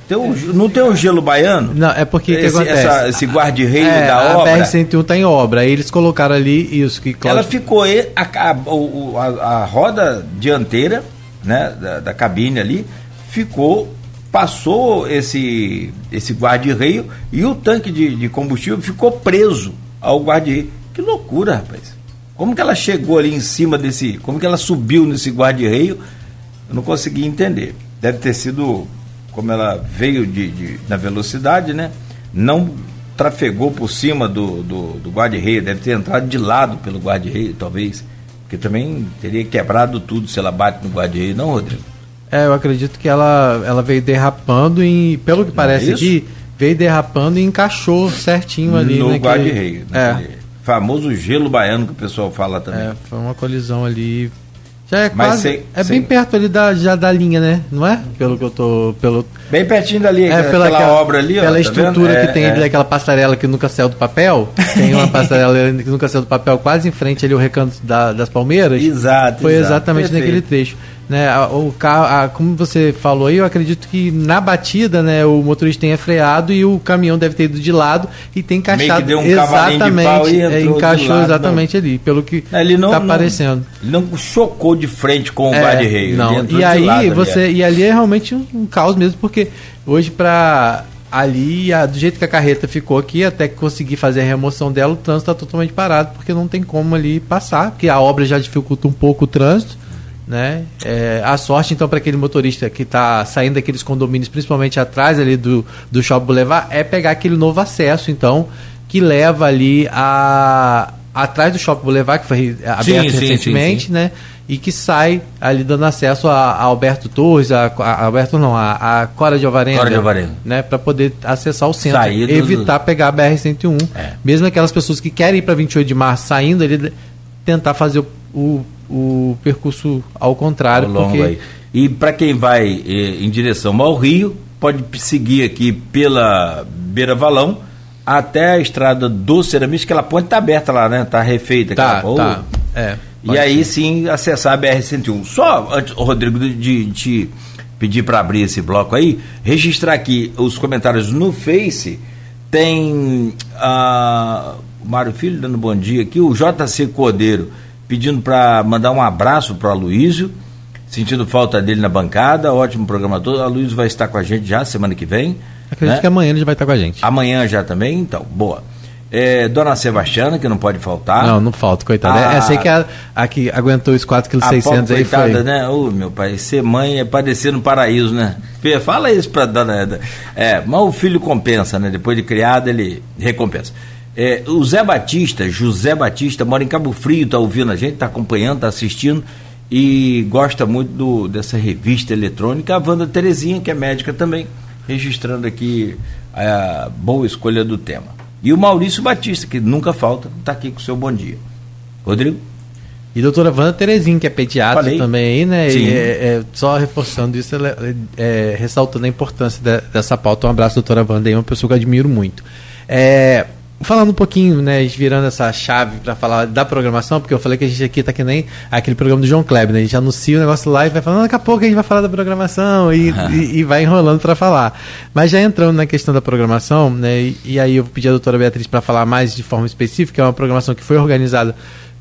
Tem um, não tem um gelo baiano? Não, é porque esse, essa, esse guarda-reio é, da obra. A BR-101 está em obra. Aí eles colocaram ali isso que. Ela ficou. A, a, a, a roda dianteira né, da, da cabine ali ficou passou esse, esse guarda-reio e o tanque de, de, combustível ficou preso ao guarda-reio. Que loucura, rapaz. Como que ela chegou ali em cima desse. Como que ela subiu nesse guarda-reio? Eu não consegui entender. Deve ter sido como ela veio de, de na velocidade, né? Não trafegou por cima do, do, do guarda-reio, deve ter entrado de lado pelo guarda-reio, talvez. Porque também teria quebrado tudo se ela bate no guarda-reio, não, Rodrigo? É, eu acredito que ela, ela veio derrapando e, pelo que parece é aqui, veio derrapando e encaixou certinho ali. No guarda-reio. É. Famoso gelo baiano que o pessoal fala também. É, foi uma colisão ali já é Mas quase. Sem, é sem... bem perto ali da, já da linha, né? Não é? Pelo que eu tô. Pelo... Bem pertinho dali, é, pela aquela, obra ali, Pela tá estrutura que é, tem é. ali, aquela passarela que nunca saiu do papel. Tem uma passarela que nunca saiu do papel quase em frente ali, o recanto da, das Palmeiras. Exato. Foi exato, exatamente perfeito. naquele trecho né, o carro, a, como você falou aí, eu acredito que na batida, né, o motorista tenha freado e o caminhão deve ter ido de lado e tem encaixado deu um exatamente, de é, encaixou lado, exatamente não. ali, pelo que ele não, tá aparecendo. Ele não chocou de frente com o é, guarda-reio. Não. E aí você ali, é. e ali é realmente um, um caos mesmo, porque hoje para ali, a, do jeito que a carreta ficou aqui, até que conseguir fazer a remoção dela, o trânsito está totalmente parado, porque não tem como ali passar, porque a obra já dificulta um pouco o trânsito né? É, a sorte, então, para aquele motorista que está saindo daqueles condomínios, principalmente atrás ali do, do Shopping Boulevard, é pegar aquele novo acesso, então, que leva ali a atrás do Shopping Boulevard, que foi aberto sim, recentemente, sim, sim, né? E que sai ali dando acesso a, a Alberto Torres, a, a, Alberto não, a, a Cora de Alvarenga, Cora de Alvarenga. né? Para poder acessar o centro, Saído evitar do... pegar a BR-101. É. Mesmo aquelas pessoas que querem ir para 28 de março saindo, ele tentar fazer o, o o percurso ao contrário. Ao longo porque... aí. E para quem vai eh, em direção ao Rio, pode seguir aqui pela Beira Valão até a estrada do Ceramista, que aquela ponte está aberta lá, né? Está refeita. Tá, aquela... tá. É, e aí sim acessar a BR-101. Só, antes, Rodrigo, de te pedir para abrir esse bloco aí, registrar aqui os comentários no Face. Tem uh, o Mário Filho dando bom dia aqui, o JC Cordeiro pedindo para mandar um abraço para o Aloysio, sentindo falta dele na bancada, ótimo programador. A Aloysio vai estar com a gente já semana que vem. Acredito né? que amanhã ele já vai estar com a gente. Amanhã já também, então, boa. É, Dona Sebastiana, que não pode faltar. Não, não falta, coitada. A, Essa aí que é a, a que aguentou os 4,6 kg aí coitada, foi. né? Ô, meu pai, ser mãe é parecer no paraíso, né? Fala isso pra Dona... É, mas o filho compensa, né? Depois de criado, ele recompensa. É, o Zé Batista, José Batista, mora em Cabo Frio, está ouvindo a gente, está acompanhando, está assistindo e gosta muito do, dessa revista eletrônica. A Wanda Terezinha, que é médica também, registrando aqui a boa escolha do tema. E o Maurício Batista, que nunca falta, está aqui com o seu bom dia. Rodrigo? E a doutora Wanda Terezinha, que é pediatra Falei. também né? Sim. E, é, é, só reforçando isso, é, é, ressaltando a importância de, dessa pauta. Um abraço, doutora Wanda, aí, uma pessoa que eu admiro muito. É, Falando um pouquinho, né, virando essa chave para falar da programação, porque eu falei que a gente aqui tá que nem aquele programa do João Kleber, né? A gente anuncia o negócio lá e vai falando, daqui a pouco a gente vai falar da programação e, e, e, vai enrolando para falar. Mas já entrando na questão da programação, né, e, e aí eu vou pedir a doutora Beatriz para falar mais de forma específica, é uma programação que foi organizada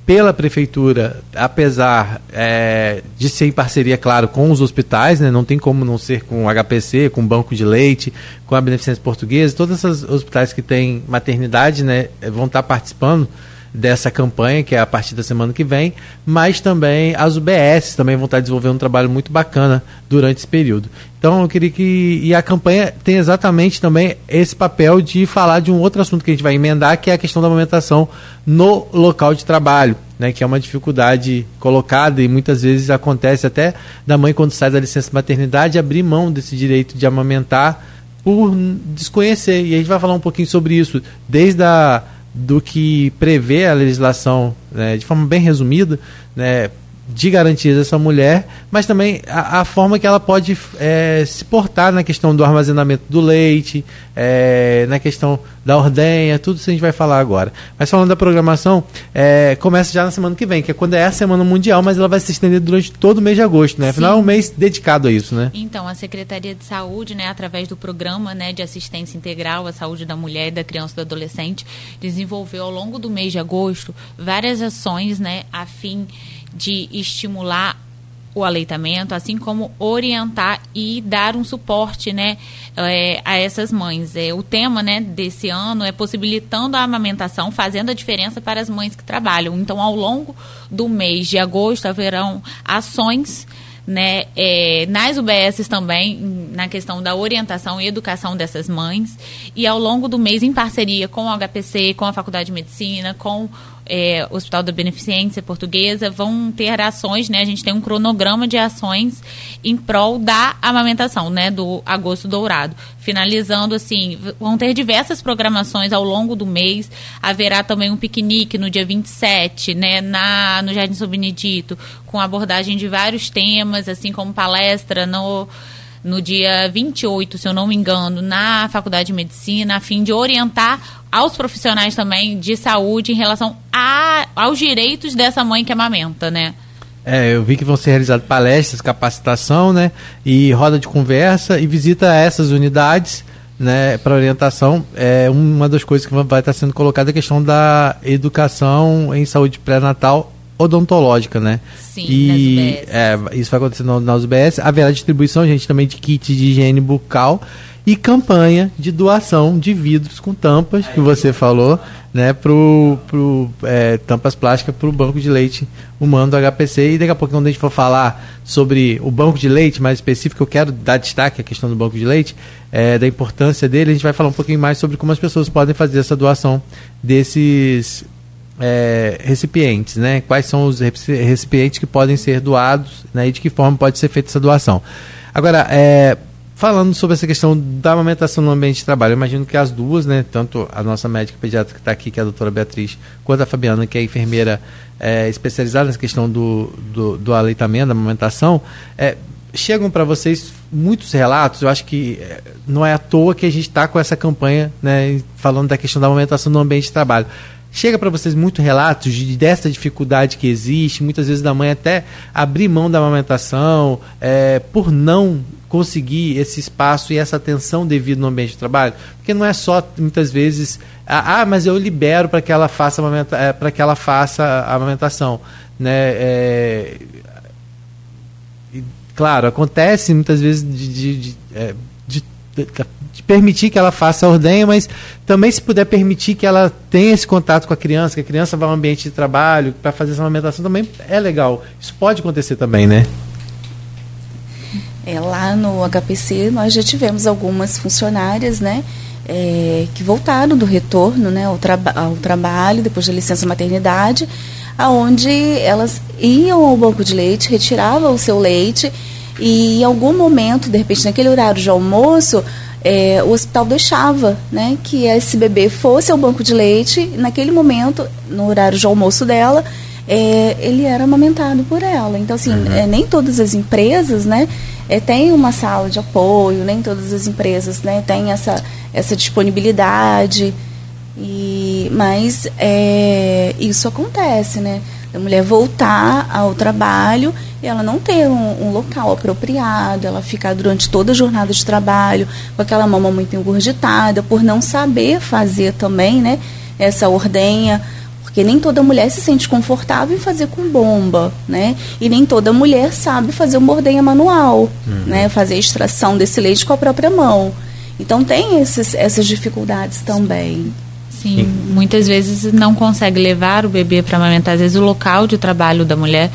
pela prefeitura, apesar é, de ser em parceria, claro, com os hospitais, né, não tem como não ser com o HPC, com o Banco de Leite, com a Beneficência Portuguesa, todos esses hospitais que têm maternidade né, vão estar participando dessa campanha, que é a partir da semana que vem, mas também as UBS também vão estar desenvolvendo um trabalho muito bacana durante esse período. Então eu queria que. E a campanha tem exatamente também esse papel de falar de um outro assunto que a gente vai emendar, que é a questão da amamentação no local de trabalho. Né, que é uma dificuldade colocada e muitas vezes acontece até da mãe quando sai da licença maternidade abrir mão desse direito de amamentar por desconhecer. E a gente vai falar um pouquinho sobre isso, desde a, do que prevê a legislação, né, de forma bem resumida, né, de garantias dessa mulher, mas também a, a forma que ela pode é, se portar na questão do armazenamento do leite, é, na questão da ordenha, tudo isso a gente vai falar agora. Mas falando da programação, é, começa já na semana que vem, que é quando é a Semana Mundial, mas ela vai se estender durante todo o mês de agosto, né? Afinal, é um mês dedicado a isso, né? Então, a Secretaria de Saúde, né, através do programa né, de assistência integral à saúde da mulher e da criança e do adolescente, desenvolveu ao longo do mês de agosto várias ações, né, a fim de estimular o aleitamento, assim como orientar e dar um suporte, né, é, a essas mães. É, o tema, né, desse ano é possibilitando a amamentação, fazendo a diferença para as mães que trabalham. Então, ao longo do mês de agosto haverão ações né, é, nas UBSs também, na questão da orientação e educação dessas mães, e ao longo do mês, em parceria com o HPC, com a Faculdade de Medicina, com é, Hospital da Beneficência Portuguesa vão ter ações, né? A gente tem um cronograma de ações em prol da amamentação, né? Do agosto dourado. Finalizando, assim, vão ter diversas programações ao longo do mês. Haverá também um piquenique no dia 27, né? Na, no Jardim São Benedito, com abordagem de vários temas, assim como palestra no no dia 28, se eu não me engano, na Faculdade de Medicina, a fim de orientar aos profissionais também de saúde em relação a, aos direitos dessa mãe que amamenta, né? É, eu vi que vão ser realizadas palestras, capacitação, né? E roda de conversa e visita a essas unidades, né? Para orientação. É uma das coisas que vai estar sendo colocada é a questão da educação em saúde pré-natal odontológica, né? Sim, e é, isso vai acontecer nas UBS. Haverá distribuição, gente, também de kit de higiene bucal e campanha de doação de vidros com tampas, que você falou, né, pro, pro é, tampas plásticas para o banco de leite humano do HPC. E daqui a pouco, quando a gente for falar sobre o banco de leite mais específico, eu quero dar destaque à questão do banco de leite, é, da importância dele, a gente vai falar um pouquinho mais sobre como as pessoas podem fazer essa doação desses é, recipientes, né? Quais são os recipientes que podem ser doados né? e de que forma pode ser feita essa doação. Agora, é, falando sobre essa questão da amamentação no ambiente de trabalho, eu imagino que as duas, né? Tanto a nossa médica pediatra que está aqui, que é a doutora Beatriz, quanto a Fabiana, que é enfermeira é, especializada nessa questão do, do, do aleitamento, da amamentação, é, chegam para vocês muitos relatos, eu acho que é, não é à toa que a gente está com essa campanha, né, falando da questão da amamentação no ambiente de trabalho. Chega para vocês muitos relatos de, dessa dificuldade que existe, muitas vezes da mãe até abrir mão da amamentação é, por não conseguir esse espaço e essa atenção devido no ambiente de trabalho, porque não é só muitas vezes ah, ah mas eu libero para que ela faça é, para que ela faça a amamentação, né? É, claro, acontece muitas vezes de, de, de, é, de permitir que ela faça a ordenha, mas também se puder permitir que ela tenha esse contato com a criança, que a criança vá ao ambiente de trabalho para fazer essa amamentação também é legal. Isso pode acontecer também, né? É, lá no HPC nós já tivemos algumas funcionárias, né? É, que voltaram do retorno né, ao, traba ao trabalho, depois da licença maternidade, aonde elas iam ao banco de leite, retiravam o seu leite e em algum momento, de repente naquele horário de almoço, é, o hospital deixava né, que esse bebê fosse ao banco de leite, naquele momento, no horário de almoço dela, é, ele era amamentado por ela. Então, assim, uhum. é, nem todas as empresas né, é, têm uma sala de apoio, nem todas as empresas né, têm essa, essa disponibilidade. E, mas é, isso acontece, né? A mulher voltar ao trabalho e ela não ter um, um, local apropriado, ela ficar durante toda a jornada de trabalho com aquela mama muito engurgitada, por não saber fazer também, né, essa ordenha, porque nem toda mulher se sente confortável em fazer com bomba, né, e nem toda mulher sabe fazer uma ordenha manual, uhum. né, fazer a extração desse leite com a própria mão. Então tem esses, essas dificuldades também. Sim, muitas vezes não consegue levar o bebê para amamentar. Às vezes o local de trabalho da mulher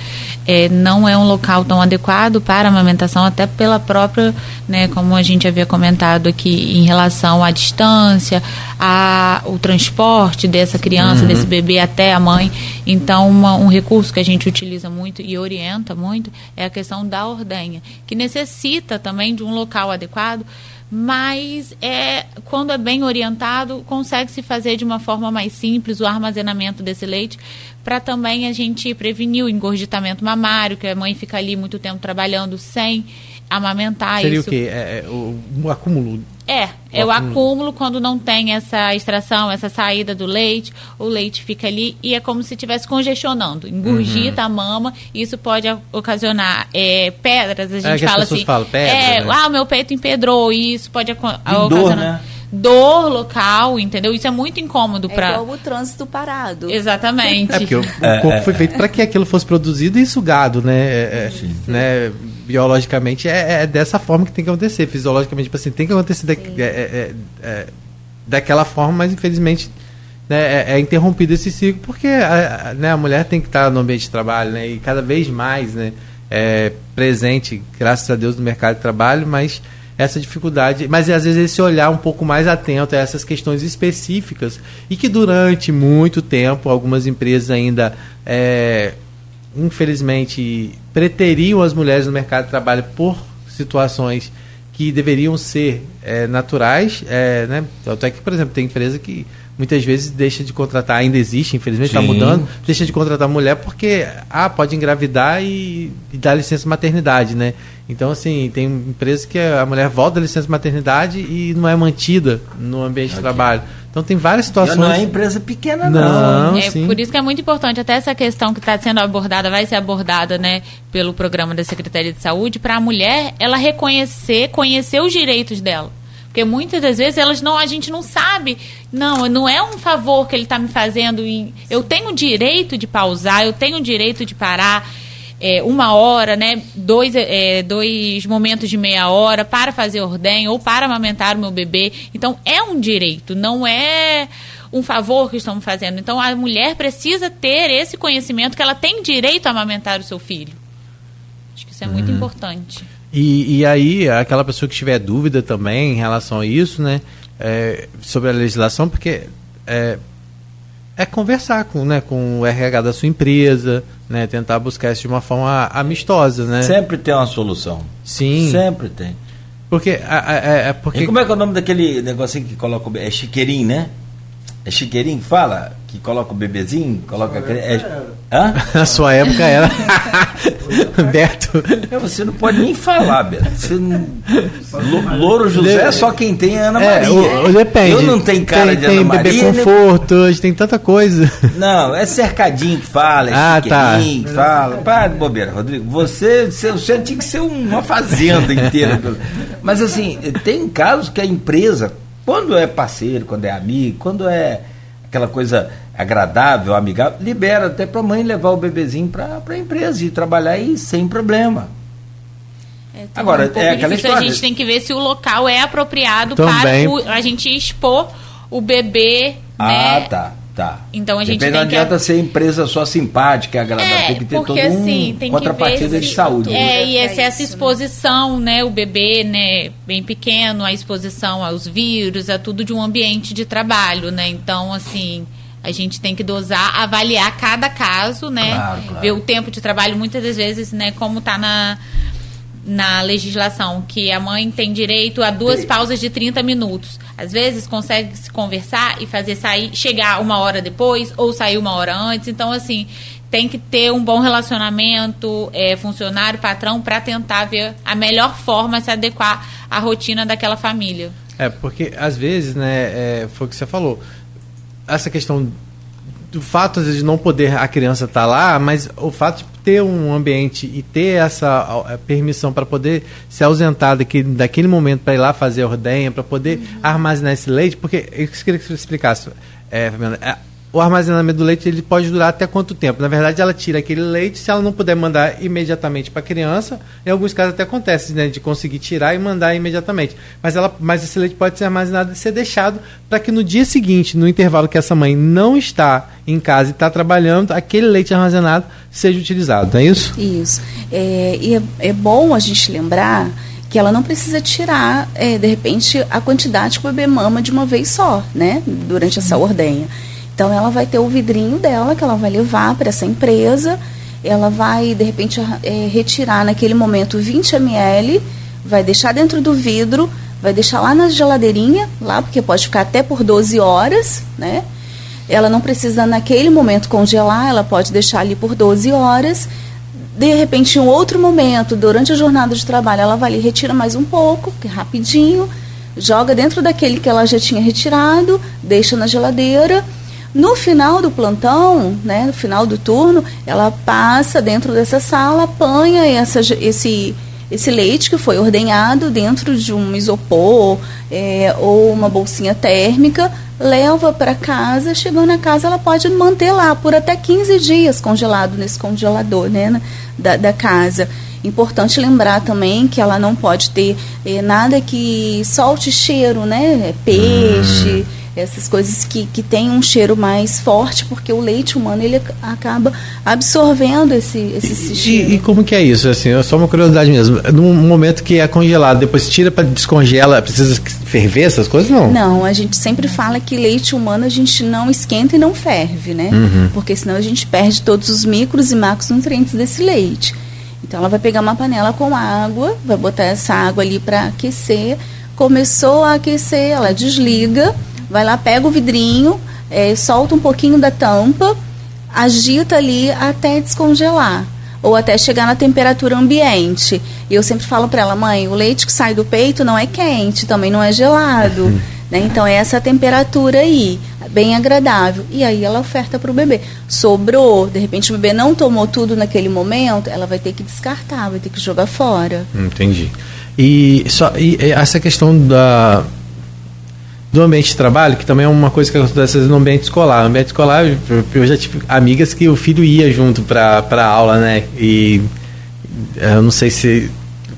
é, não é um local tão adequado para amamentação, até pela própria, né, como a gente havia comentado aqui, em relação à distância, a, o transporte dessa criança, uhum. desse bebê até a mãe. Então, uma, um recurso que a gente utiliza muito e orienta muito é a questão da ordenha, que necessita também de um local adequado mas é, quando é bem orientado, consegue-se fazer de uma forma mais simples o armazenamento desse leite para também a gente prevenir o engorgitamento mamário, que a mãe fica ali muito tempo trabalhando sem amamentar. Seria isso. o quê? É, é, o, o acúmulo é, é o acúmulo quando não tem essa extração, essa saída do leite, o leite fica ali e é como se estivesse congestionando, engurgita uhum. a mama, e isso pode ocasionar é, pedras, a gente é, fala assim. Falam, pedra, é, né? ah, o meu peito empedrou, e isso pode ocasionar. Dor, né? dor local, entendeu? Isso é muito incômodo é para. igual o trânsito parado. Exatamente. É porque o, o é, corpo é, foi feito para que aquilo fosse produzido e sugado, né? É, é né? Biologicamente é, é, dessa forma que tem que acontecer. Fisiologicamente, tipo assim, tem que acontecer da, daquela forma, mas infelizmente né, é, interrompido esse ciclo porque a, a, né, a mulher tem que estar no ambiente de trabalho, né? E cada vez mais, né? É, presente, graças a Deus, no mercado de trabalho, mas essa dificuldade, mas às vezes esse olhar um pouco mais atento a essas questões específicas e que durante muito tempo algumas empresas ainda, é, infelizmente, preteriam as mulheres no mercado de trabalho por situações que deveriam ser é, naturais, é, né? Tanto é que, por exemplo, tem empresa que muitas vezes deixa de contratar, ainda existe, infelizmente está mudando, deixa de contratar mulher porque ah, pode engravidar e, e dar licença maternidade, né? Então, assim, tem empresas que a mulher volta da licença maternidade e não é mantida no ambiente okay. de trabalho. Então tem várias situações. Não é empresa pequena, não. não é sim. por isso que é muito importante, até essa questão que está sendo abordada, vai ser abordada né, pelo programa da Secretaria de Saúde, para a mulher ela reconhecer, conhecer os direitos dela. Porque muitas das vezes elas não, a gente não sabe. Não, não é um favor que ele está me fazendo. Eu tenho o direito de pausar, eu tenho o direito de parar é, uma hora, né? Dois, é, dois momentos de meia hora para fazer ordem ou para amamentar o meu bebê. Então é um direito, não é um favor que estamos fazendo. Então a mulher precisa ter esse conhecimento que ela tem direito a amamentar o seu filho. Acho que isso é muito uhum. importante. E, e aí, aquela pessoa que tiver dúvida também em relação a isso, né, é, sobre a legislação, porque é, é conversar com, né, com o RH da sua empresa, né, tentar buscar isso de uma forma amistosa, né? Sempre tem uma solução. Sim. Sempre tem. Porque, é, é porque... E como é que é o nome daquele negocinho que coloca... É chiqueirinho, né? É chiqueirinho que fala? Que coloca o bebezinho? Coloca aquele. É... Hã? Na sua época era. Beto. É, você não pode nem falar, Beto. Você não... Louro José é só quem tem Ana é, Maria. O, o, depende. Eu não tenho cara tem, de tem Ana Maria. Tem bebê conforto, hoje tem tanta coisa. Não, é cercadinho que fala, é ah, tá. que fala. Para de bobeira, Rodrigo. Você, você, você tinha que ser uma fazenda inteira. Mas assim, tem casos que a empresa quando é parceiro, quando é amigo, quando é aquela coisa agradável, amigável, libera até para a mãe levar o bebezinho para a empresa e trabalhar aí sem problema. É, Agora, um é aquela história. A gente tem que ver se o local é apropriado Também. para o, a gente expor o bebê. Ah, né? tá. Tá. Então a gente Depende, tem não adianta que... ser empresa só simpática, agradável, é, tem que ter porque, todo um assim, tem contrapartida de saúde. É, e essa, essa exposição, né, o bebê, né, bem pequeno, a exposição aos vírus, a tudo de um ambiente de trabalho, né? Então, assim, a gente tem que dosar, avaliar cada caso, né? Claro, claro. Ver o tempo de trabalho, muitas das vezes, né, como está na na legislação que a mãe tem direito a duas pausas de 30 minutos. Às vezes consegue se conversar e fazer sair, chegar uma hora depois ou sair uma hora antes. Então, assim, tem que ter um bom relacionamento, é, funcionário, patrão, para tentar ver a melhor forma se adequar à rotina daquela família. É, porque às vezes, né, é, foi o que você falou, essa questão do fato às vezes, de não poder a criança estar tá lá, mas o fato de ter um ambiente e ter essa permissão para poder se ausentar daquele, daquele momento para ir lá fazer a ordenha, para poder uhum. armazenar esse leite, porque eu queria que você explicasse, é, é, o armazenamento do leite ele pode durar até quanto tempo? Na verdade, ela tira aquele leite, se ela não puder mandar imediatamente para a criança, em alguns casos até acontece, né, de conseguir tirar e mandar imediatamente. Mas, ela, mas esse leite pode ser armazenado e ser deixado para que no dia seguinte, no intervalo que essa mãe não está em casa e está trabalhando, aquele leite armazenado seja utilizado, não é isso? Isso. É, e é, é bom a gente lembrar que ela não precisa tirar, é, de repente, a quantidade que o bebê mama de uma vez só, né, durante essa ordenha. Então ela vai ter o vidrinho dela que ela vai levar para essa empresa, ela vai de repente é, retirar naquele momento 20 ml, vai deixar dentro do vidro, vai deixar lá na geladeirinha, lá porque pode ficar até por 12 horas, né? Ela não precisa naquele momento congelar, ela pode deixar ali por 12 horas. De repente, em um outro momento, durante a jornada de trabalho, ela vai ali, retira mais um pouco, que é rapidinho, joga dentro daquele que ela já tinha retirado, deixa na geladeira no final do plantão, né, no final do turno, ela passa dentro dessa sala, apanha essa, esse, esse leite que foi ordenhado dentro de um isopor é, ou uma bolsinha térmica, leva para casa, chegando na casa ela pode manter lá por até 15 dias congelado nesse congelador né, da, da casa. Importante lembrar também que ela não pode ter é, nada que solte cheiro, né? Peixe. Hum essas coisas que, que têm um cheiro mais forte, porque o leite humano ele acaba absorvendo esse, esse cheiro. E, e como que é isso? Assim, é só uma curiosidade mesmo. No momento que é congelado, depois tira para descongela, precisa ferver essas coisas? Não. Não, a gente sempre fala que leite humano a gente não esquenta e não ferve, né? Uhum. Porque senão a gente perde todos os micros e macronutrientes desse leite. Então ela vai pegar uma panela com água, vai botar essa água ali para aquecer. Começou a aquecer, ela desliga vai lá, pega o vidrinho, é, solta um pouquinho da tampa, agita ali até descongelar ou até chegar na temperatura ambiente. E eu sempre falo para ela, mãe, o leite que sai do peito não é quente, também não é gelado. Uhum. Né? Então é essa temperatura aí, bem agradável. E aí ela oferta para o bebê. Sobrou, de repente o bebê não tomou tudo naquele momento, ela vai ter que descartar, vai ter que jogar fora. Entendi. E, só, e essa questão da, do ambiente de trabalho, que também é uma coisa que acontece no ambiente escolar. No ambiente escolar, eu já tive amigas que o filho ia junto para a aula, né? E eu não sei se,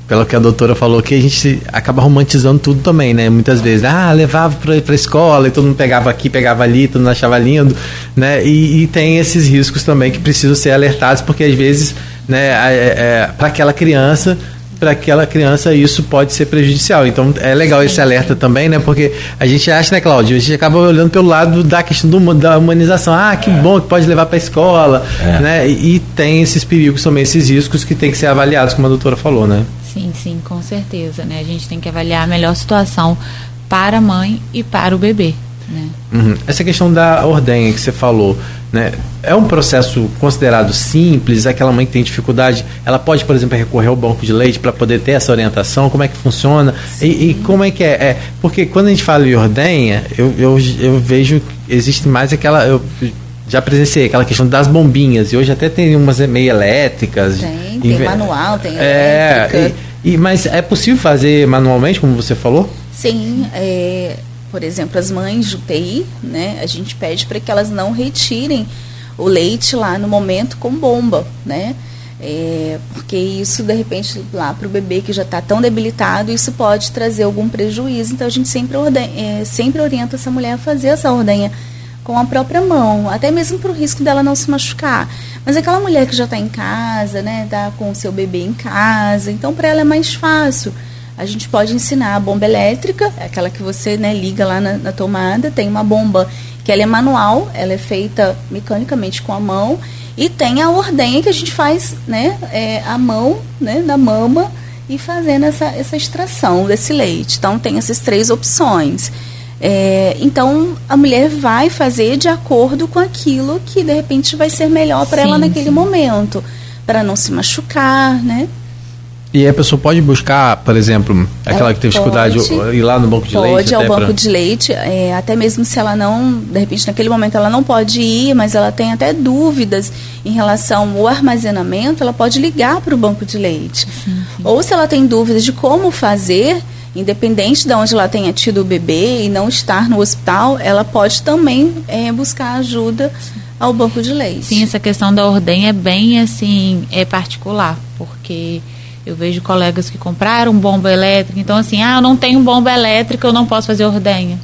pelo que a doutora falou, que a gente acaba romantizando tudo também, né? Muitas vezes, ah, levava para a escola e todo mundo pegava aqui, pegava ali, todo mundo achava lindo, né? E, e tem esses riscos também que precisam ser alertados, porque às vezes, né, é, é, para aquela criança para aquela criança isso pode ser prejudicial. Então é legal esse alerta também, né? Porque a gente acha, né, Cláudio? A gente acaba olhando pelo lado da questão do, da humanização. Ah, que é. bom que pode levar para a escola, é. né? E, e, tem esses perigos também, esses riscos que tem que ser avaliados, como a doutora falou, né? Sim, sim, com certeza, né? A gente tem que avaliar a melhor situação para a mãe e para o bebê. Né? Uhum. Essa questão da ordenha que você falou, né? É um processo considerado simples? Aquela mãe que tem dificuldade, ela pode, por exemplo, recorrer ao banco de leite para poder ter essa orientação? Como é que funciona? E, e, como é que é? é? Porque quando a gente fala em ordenha, eu, eu, eu vejo existe mais aquela. Eu, já presenciei aquela questão das bombinhas e hoje até tem umas meio elétricas. Tem, tem manual, tem é, elétrica. E, e, mas é possível fazer manualmente, como você falou? Sim, é, por exemplo, as mães de UTI, né, a gente pede para que elas não retirem o leite lá no momento com bomba, né? É, porque isso, de repente, lá para o bebê que já está tão debilitado, isso pode trazer algum prejuízo. Então, a gente sempre, ordenha, é, sempre orienta essa mulher a fazer essa ordenha com a própria mão, até mesmo para o risco dela não se machucar. Mas aquela mulher que já está em casa, né, está com o seu bebê em casa, então para ela é mais fácil a gente pode ensinar a bomba elétrica, aquela que você né, liga lá na, na, tomada, tem uma bomba que ela é manual, ela é feita mecanicamente com a mão, e tem a ordenha que a gente faz né, é, a mão né, na mama e fazendo essa, essa extração desse leite. Então tem essas três opções. É, então a mulher vai fazer de acordo com aquilo que de repente vai ser melhor para ela naquele sim. momento, para não se machucar, né? E a pessoa pode buscar, por exemplo, aquela que teve dificuldade, ir lá no banco de pode, leite? Pode, ao banco pra... de leite, é, até mesmo se ela não, de repente naquele momento ela não pode ir, mas ela tem até dúvidas em relação ao armazenamento, ela pode ligar para o banco de leite. Sim, sim. Ou se ela tem dúvidas de como fazer, independente de onde ela tenha tido o bebê e não estar no hospital, ela pode também é, buscar ajuda ao banco de leite. Sim, essa questão da ordenha é bem assim, é particular, porque eu vejo colegas que compraram bomba elétrica, então assim, ah, eu não tenho bomba elétrica, eu não posso fazer ordenha.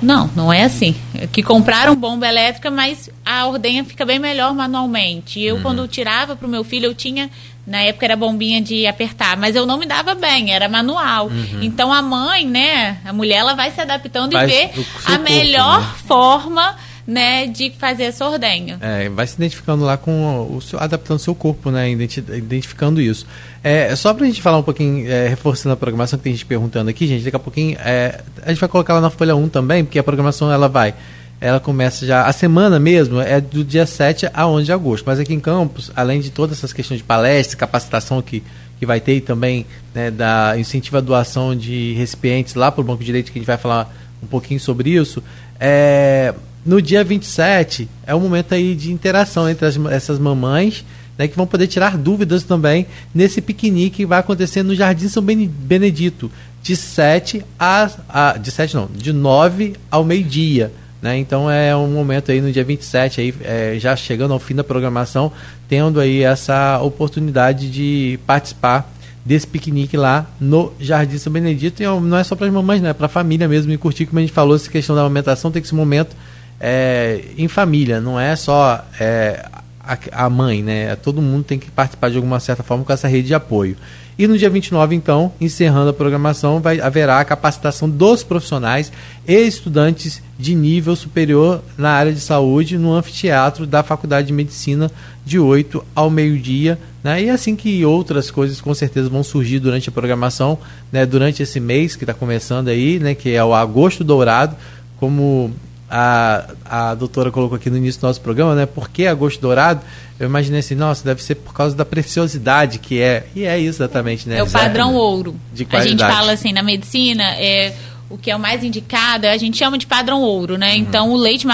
Não, não é assim. Que compraram bomba elétrica, mas a ordenha fica bem melhor manualmente. Eu, uhum. quando tirava para o meu filho, eu tinha. Na época era bombinha de apertar, mas eu não me dava bem, era manual. Uhum. Então a mãe, né, a mulher, ela vai se adaptando e ver a corpo, melhor né? forma né, de fazer essa ordenha. É, vai se identificando lá com o seu, adaptando seu corpo, né, identificando isso. É, só pra gente falar um pouquinho, é, reforçando a programação que tem gente perguntando aqui, gente, daqui a pouquinho, é, a gente vai colocar lá na folha 1 também, porque a programação ela vai, ela começa já, a semana mesmo é do dia 7 a 11 de agosto, mas aqui em Campos, além de todas essas questões de palestra, capacitação que que vai ter e também né, da incentivo à doação de recipientes lá para o Banco de Leite, que a gente vai falar um pouquinho sobre isso. É, no dia 27 é um momento aí de interação entre as, essas mamães, né, que vão poder tirar dúvidas também nesse piquenique que vai acontecer no Jardim São Benedito, de 7 a, a de 7 não, de 9 ao meio-dia. Né? Então é um momento aí no dia 27, aí, é, já chegando ao fim da programação, tendo aí essa oportunidade de participar desse piquenique lá no Jardim São Benedito. E não é só para as mamães, né? é para a família mesmo. E curtir, como a gente falou, essa questão da alimentação, tem que esse momento é, em família, não é só é, a, a, mãe, né? Todo mundo tem que participar de alguma certa forma com essa rede de apoio. E no dia 29, então, encerrando a programação, vai haverá a capacitação dos profissionais e estudantes de nível superior na área de saúde no anfiteatro da Faculdade de Medicina de 8 ao meio-dia, né? E assim que outras coisas com certeza vão surgir durante a programação, né? Durante esse mês que está começando aí, né? Que é o agosto dourado, como a, a doutora colocou aqui no início do nosso programa, né? Por que agosto dourado? Eu imaginei assim, nossa, deve ser por causa da preciosidade que é. E é isso exatamente, né? É o padrão ouro. De qualidade. A gente fala assim, na medicina, é, o que é o mais indicado, a gente chama de padrão ouro, né? Uhum. Então o leite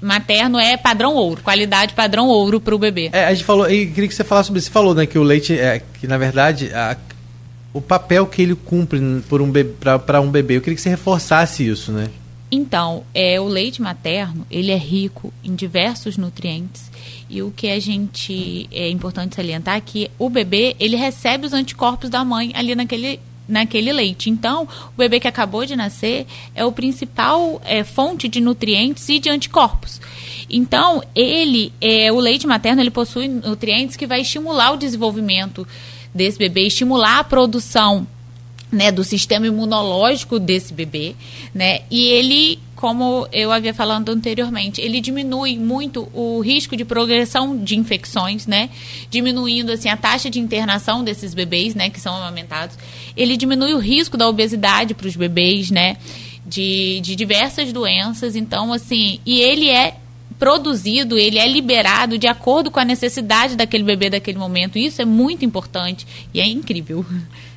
materno é padrão ouro, qualidade padrão ouro para o bebê. É, a gente falou, e queria que você falasse sobre isso. Você falou, né, que o leite, é, que na verdade, a, o papel que ele cumpre por um para um bebê, eu queria que você reforçasse isso, né? Então, é, o leite materno, ele é rico em diversos nutrientes. E o que a gente é importante salientar é que o bebê, ele recebe os anticorpos da mãe ali naquele naquele leite. Então, o bebê que acabou de nascer é o principal é, fonte de nutrientes e de anticorpos. Então, ele, é, o leite materno, ele possui nutrientes que vai estimular o desenvolvimento desse bebê, estimular a produção né, do sistema imunológico desse bebê, né? E ele, como eu havia falado anteriormente, ele diminui muito o risco de progressão de infecções, né? Diminuindo assim a taxa de internação desses bebês, né, que são amamentados. Ele diminui o risco da obesidade para os bebês, né? De, de diversas doenças. Então, assim, e ele é produzido, ele é liberado de acordo com a necessidade daquele bebê daquele momento. Isso é muito importante e é incrível.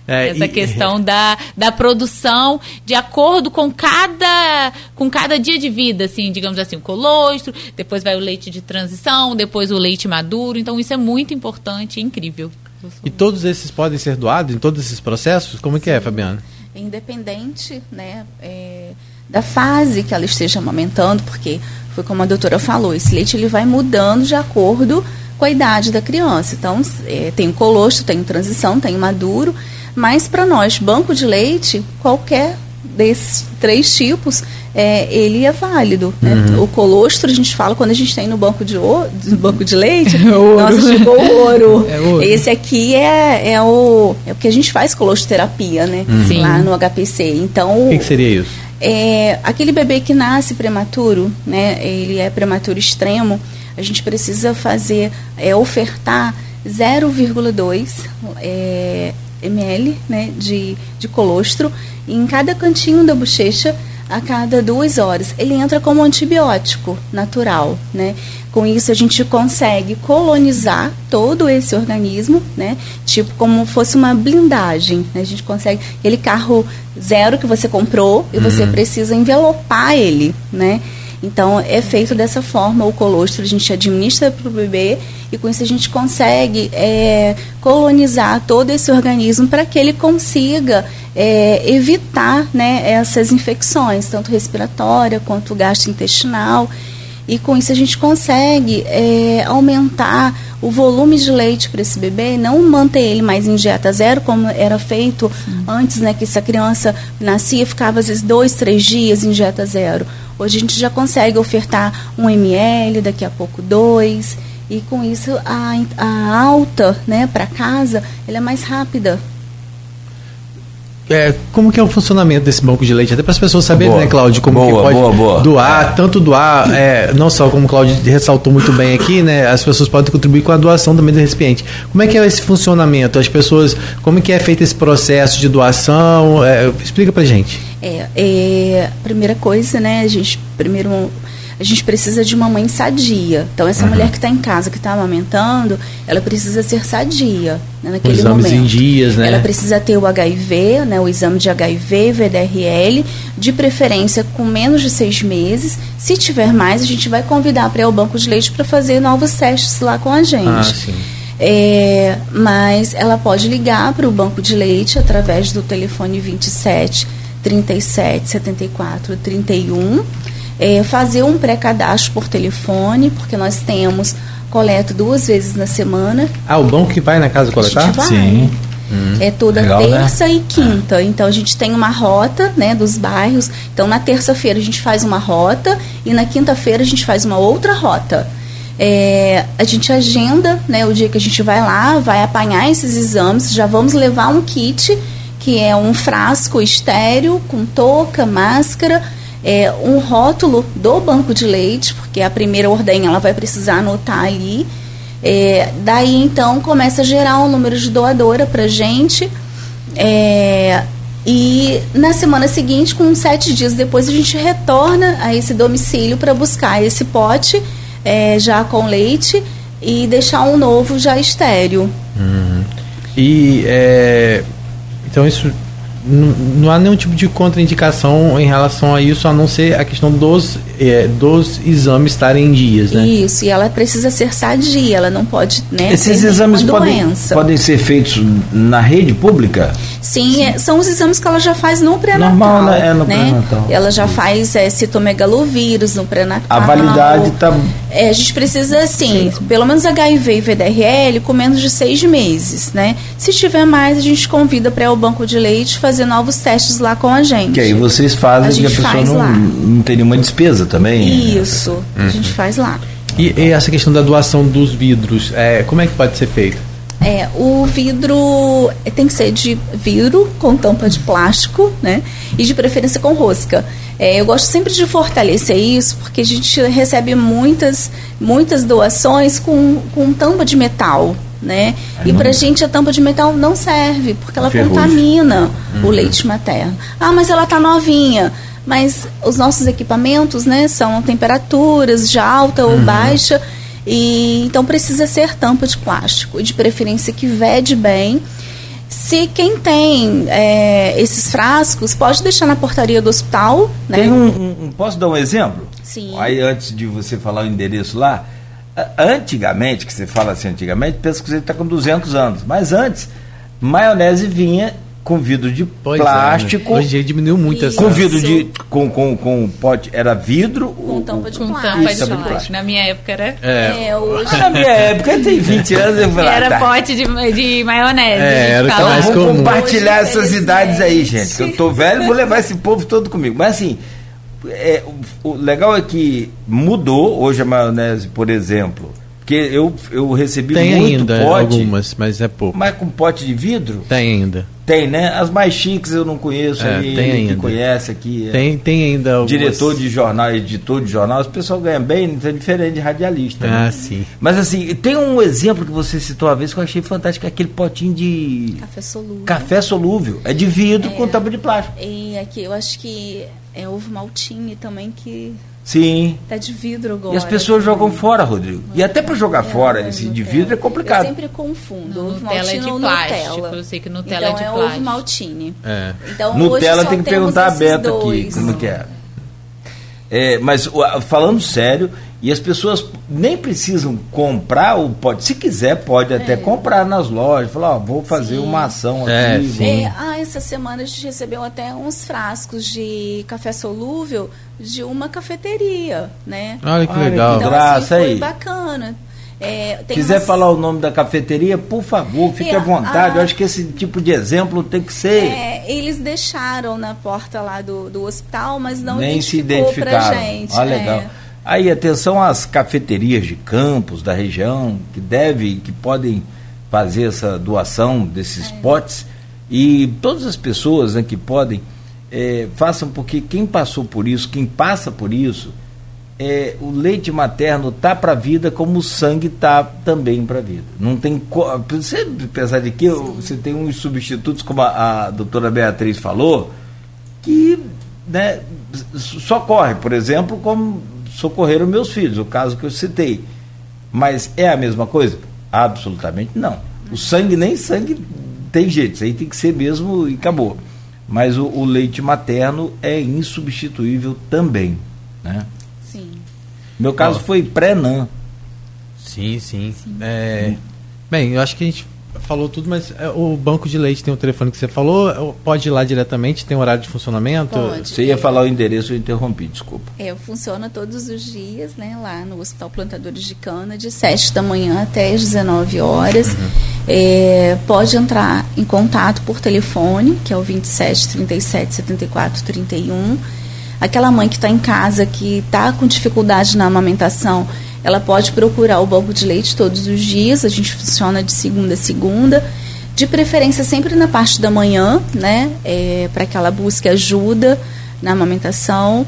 É, Essa e, questão da, da produção de acordo com cada, com cada dia de vida, assim, digamos assim, o colostro, depois vai o leite de transição, depois o leite maduro. Então isso é muito importante e incrível. E todos esses podem ser doados em todos esses processos? Como é que é, Fabiana? Independente, né? É, da fase que ela esteja amamentando, porque foi como a doutora falou, esse leite ele vai mudando de acordo com a idade da criança. Então, é, tem o colostro, tem o transição, tem o maduro, mas para nós, banco de leite, qualquer desses três tipos, é, ele é válido. Né? Uhum. O colostro, a gente fala quando a gente tem no banco de, ouro, no banco de leite, nossa, chegou ouro. É ouro. Esse aqui é, é, o, é o que a gente faz colostroterapia, né? Uhum. Lá no HPC. Então, o que, que seria isso? É, aquele bebê que nasce prematuro, né, ele é prematuro extremo, a gente precisa fazer, é, ofertar 0,2 é, ml né, de, de colostro em cada cantinho da bochecha a cada duas horas. Ele entra como antibiótico natural, né? Com isso a gente consegue colonizar todo esse organismo, né? Tipo como fosse uma blindagem. Né? A gente consegue aquele carro zero que você comprou e uhum. você precisa envelopar ele, né? Então, é feito dessa forma o colostro, a gente administra para o bebê e com isso a gente consegue é, colonizar todo esse organismo para que ele consiga é, evitar né, essas infecções, tanto respiratória quanto gastrointestinal. E com isso a gente consegue é, aumentar o volume de leite para esse bebê, não manter ele mais em dieta zero, como era feito Sim. antes, né? Que essa criança nascia, ficava às vezes dois, três dias em dieta zero. Hoje a gente já consegue ofertar um ml, daqui a pouco dois. E com isso a, a alta né, para casa ela é mais rápida. É, como que é o funcionamento desse banco de leite? Até para as pessoas saberem, boa, né, Cláudio, como boa, que pode boa, boa. doar, tanto doar, é, não só como o Cláudio ressaltou muito bem aqui, né, as pessoas podem contribuir com a doação também do recipiente. Como é que é esse funcionamento? As pessoas, como que é feito esse processo de doação? É, explica para gente. É, é, primeira coisa, né, a gente primeiro a gente precisa de uma mãe sadia. Então, essa uhum. mulher que está em casa, que está amamentando, ela precisa ser sadia né, naquele Os exames momento. em dias, né? Ela precisa ter o HIV, né, o exame de HIV, VDRL, de preferência com menos de seis meses. Se tiver mais, a gente vai convidar para ir ao banco de leite para fazer novos testes lá com a gente. Ah, sim. É, mas ela pode ligar para o banco de leite através do telefone 27 37 74 31 é, fazer um pré-cadastro por telefone, porque nós temos coleta duas vezes na semana. Ah, o banco que vai na casa coletar? Vai. Sim. Hum, é toda legal, né? terça né? e quinta. Ah. Então a gente tem uma rota, né, dos bairros. Então na terça-feira a gente faz uma rota e na quinta-feira a gente faz uma outra rota. É, a gente agenda, né, o dia que a gente vai lá, vai apanhar esses exames, já vamos levar um kit que é um frasco estéreo com touca, máscara é, um rótulo do banco de leite, porque a primeira ordenha ela vai precisar anotar ali. É, daí então começa a gerar um número de doadora para gente. É, e na semana seguinte, com sete dias depois, a gente retorna a esse domicílio para buscar esse pote é, já com leite e deixar um novo já estéreo. Uhum. E é, então isso não, há nenhum tipo de contraindicação em relação a isso, a não ser a questão dos, é, dos exames estarem em dias, né? Isso, e ela precisa ser sadia, ela não pode, né? Esses exames podem, podem ser feitos na rede pública? Sim, Sim. É, são os exames que ela já faz no pré-natal. Normal, né? É no né? pré-natal. Ela já faz é, citomegalovírus no pré-natal. A validade está... É, a gente precisa, assim, Sim. pelo menos HIV e VDRL com menos de seis meses, né? Se tiver mais, a gente convida para o banco de leite fazer novos testes lá com a gente. Que aí vocês fazem a e a pessoa não, não tem nenhuma despesa também? Isso, né? a gente faz lá. E, e, essa questão da doação dos vidros, é, como é que pode ser feito? É, o vidro tem que ser de vidro com tampa de plástico, né? E de preferência com rosca. É, eu gosto sempre de fortalecer isso, porque a gente recebe muitas, muitas doações com, com tampa de metal, né? e para a gente a tampa de metal não serve, porque ela Ferrugem. contamina uhum. o leite materno. Ah, mas ela está novinha. Mas os nossos equipamentos, né, são temperaturas de alta ou uhum. baixa e então precisa ser tampa de plástico, de preferência que vede bem. Se quem tem é, esses frascos, pode deixar na portaria do hospital. Né? Tem um, um, posso dar um exemplo? Sim. Aí antes de você falar o endereço lá, antigamente, que você fala assim antigamente, pensa que você está com 200 anos. Mas antes, maionese vinha com vidro de pois plástico. É, né? Hoje diminuiu muito essa. Com vidro de. Com, com, com pote. Era vidro. Com tampa de, com tampa de plástico. Na minha época era. É, é hoje. Na minha época, tem 20 anos, eu falei, Era tá. pote de, de maionese. É, era então, mais vamos compartilhar hoje, essas idades aí, gente. Que eu tô velho, vou levar esse povo todo comigo. Mas assim. É, o, o legal é que mudou hoje a maionese, por exemplo. Porque eu, eu recebi Tem muito ainda pote. algumas, mas é pouco. Mas com pote de vidro? Tem ainda. Tem, né? As mais chiques eu não conheço é, aí, tem ainda. que conhece aqui. É tem, tem ainda algumas... Diretor de jornal, editor de jornal, o pessoal ganha bem, não é diferente de radialista. Né? Ah, né? sim. Mas assim, tem um exemplo que você citou uma vez que eu achei fantástico, é aquele potinho de... Café solúvel. Café solúvel. É de vidro é, com tampa de plástico. E aqui, eu acho que é ovo maltine também que Sim. Tá de vidro agora. E as pessoas jogam fora, Rodrigo. E até para jogar é, fora esse de vidro é complicado. Eu sempre confundo. Ovo Nutella é de plástico. Nutella. Eu sei que Nutella então, é de é plástico. ovo maltine. É. Então, Nutella tem que perguntar a Beto aqui como que é. É, mas falando sério, e as pessoas nem precisam comprar, ou pode, se quiser, pode até comprar nas lojas. Falar, ó, vou fazer Sim. uma ação É, aqui. sim. É, ah, essa semana a gente recebeu até uns frascos de café solúvel de uma cafeteria, né? Olha que legal. que Então, graça assim, foi aí. bacana. É, quiser umas- falar o nome da cafeteria, por favor, fique É, à vontade. a- Eu acho que esse tipo de exemplo tem que ser. É, eles deixaram na porta lá do, do hospital, mas não nem se identificou pra identificaram. gente. Ah, é. legal. Aí, atenção às cafeterias de campos da região que devem, que podem fazer essa doação desses É. potes e todas as pessoas né, que podem eh, façam porque quem passou por isso, quem passa por isso, é, o leite materno tá para a vida como o sangue tá também para a vida. Não tem você apesar de que você tem uns substitutos como a, a doutora Beatriz falou que né, socorre, por exemplo, como socorreram meus filhos, o caso que eu citei. Mas é a mesma coisa? Absolutamente não. O sangue nem sangue tem jeito, isso aí tem que ser mesmo e acabou. Mas o, o leite materno é insubstituível também, né? Sim. Meu caso Ó. foi pré-NAN. Sim, sim. É, bem, eu acho que a gente falou tudo, mas é, o banco de leite tem o telefone que você falou, pode ir lá diretamente, tem horário de funcionamento? Pode. Você ia falar o endereço, eu interrompi, desculpa. É, funciona todos os dias, né, lá no Hospital Plantadores de Cana, de 7 da manhã até as 19 horas. É, pode entrar em contato por telefone, que é o 27 37 74 31. Aquela mãe que está em casa, que está com dificuldade na amamentação, ela pode procurar o banco de leite todos os dias. A gente funciona de segunda a segunda. De preferência sempre na parte da manhã, né? para que ela busque ajuda na amamentação.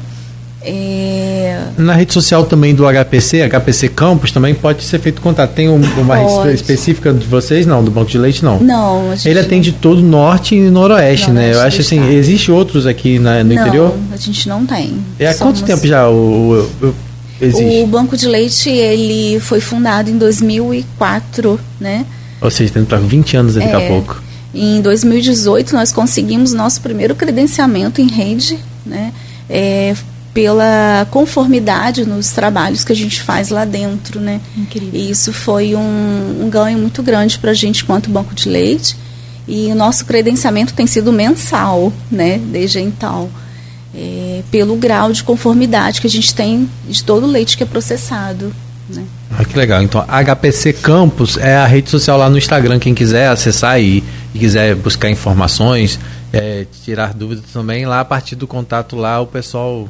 É, Na rede social também do HPC, HPC Campus, também pode ser feito contato. Tem um- uma rede Pode. específica de vocês? Não, do Banco de Leite não. não, a gente Ele atende todo o norte e noroeste, né? Eu Noroeste acho assim, estado. existe outros aqui na- no não, interior? a gente não tem. É há Somos- quanto tempo já o, o- o- existe? O Banco de Leite ele foi fundado em 2004, né? Ou seja, tem para 20 anos daqui a É. pouco. Em 2018 nós conseguimos nosso primeiro credenciamento em rede, né? É, pela conformidade nos trabalhos que a gente faz lá dentro, né? Incrível. E isso foi um, um ganho muito grande para a gente quanto banco de leite. E o nosso credenciamento tem sido mensal, né? Desde então. É, pelo grau de conformidade que a gente tem de todo o leite que é processado. Né? Ah, que legal. Então, HPC Campus é a rede social lá no Instagram. Quem quiser acessar e, e quiser buscar informações, é, tirar dúvidas também, lá a partir do contato lá, o pessoal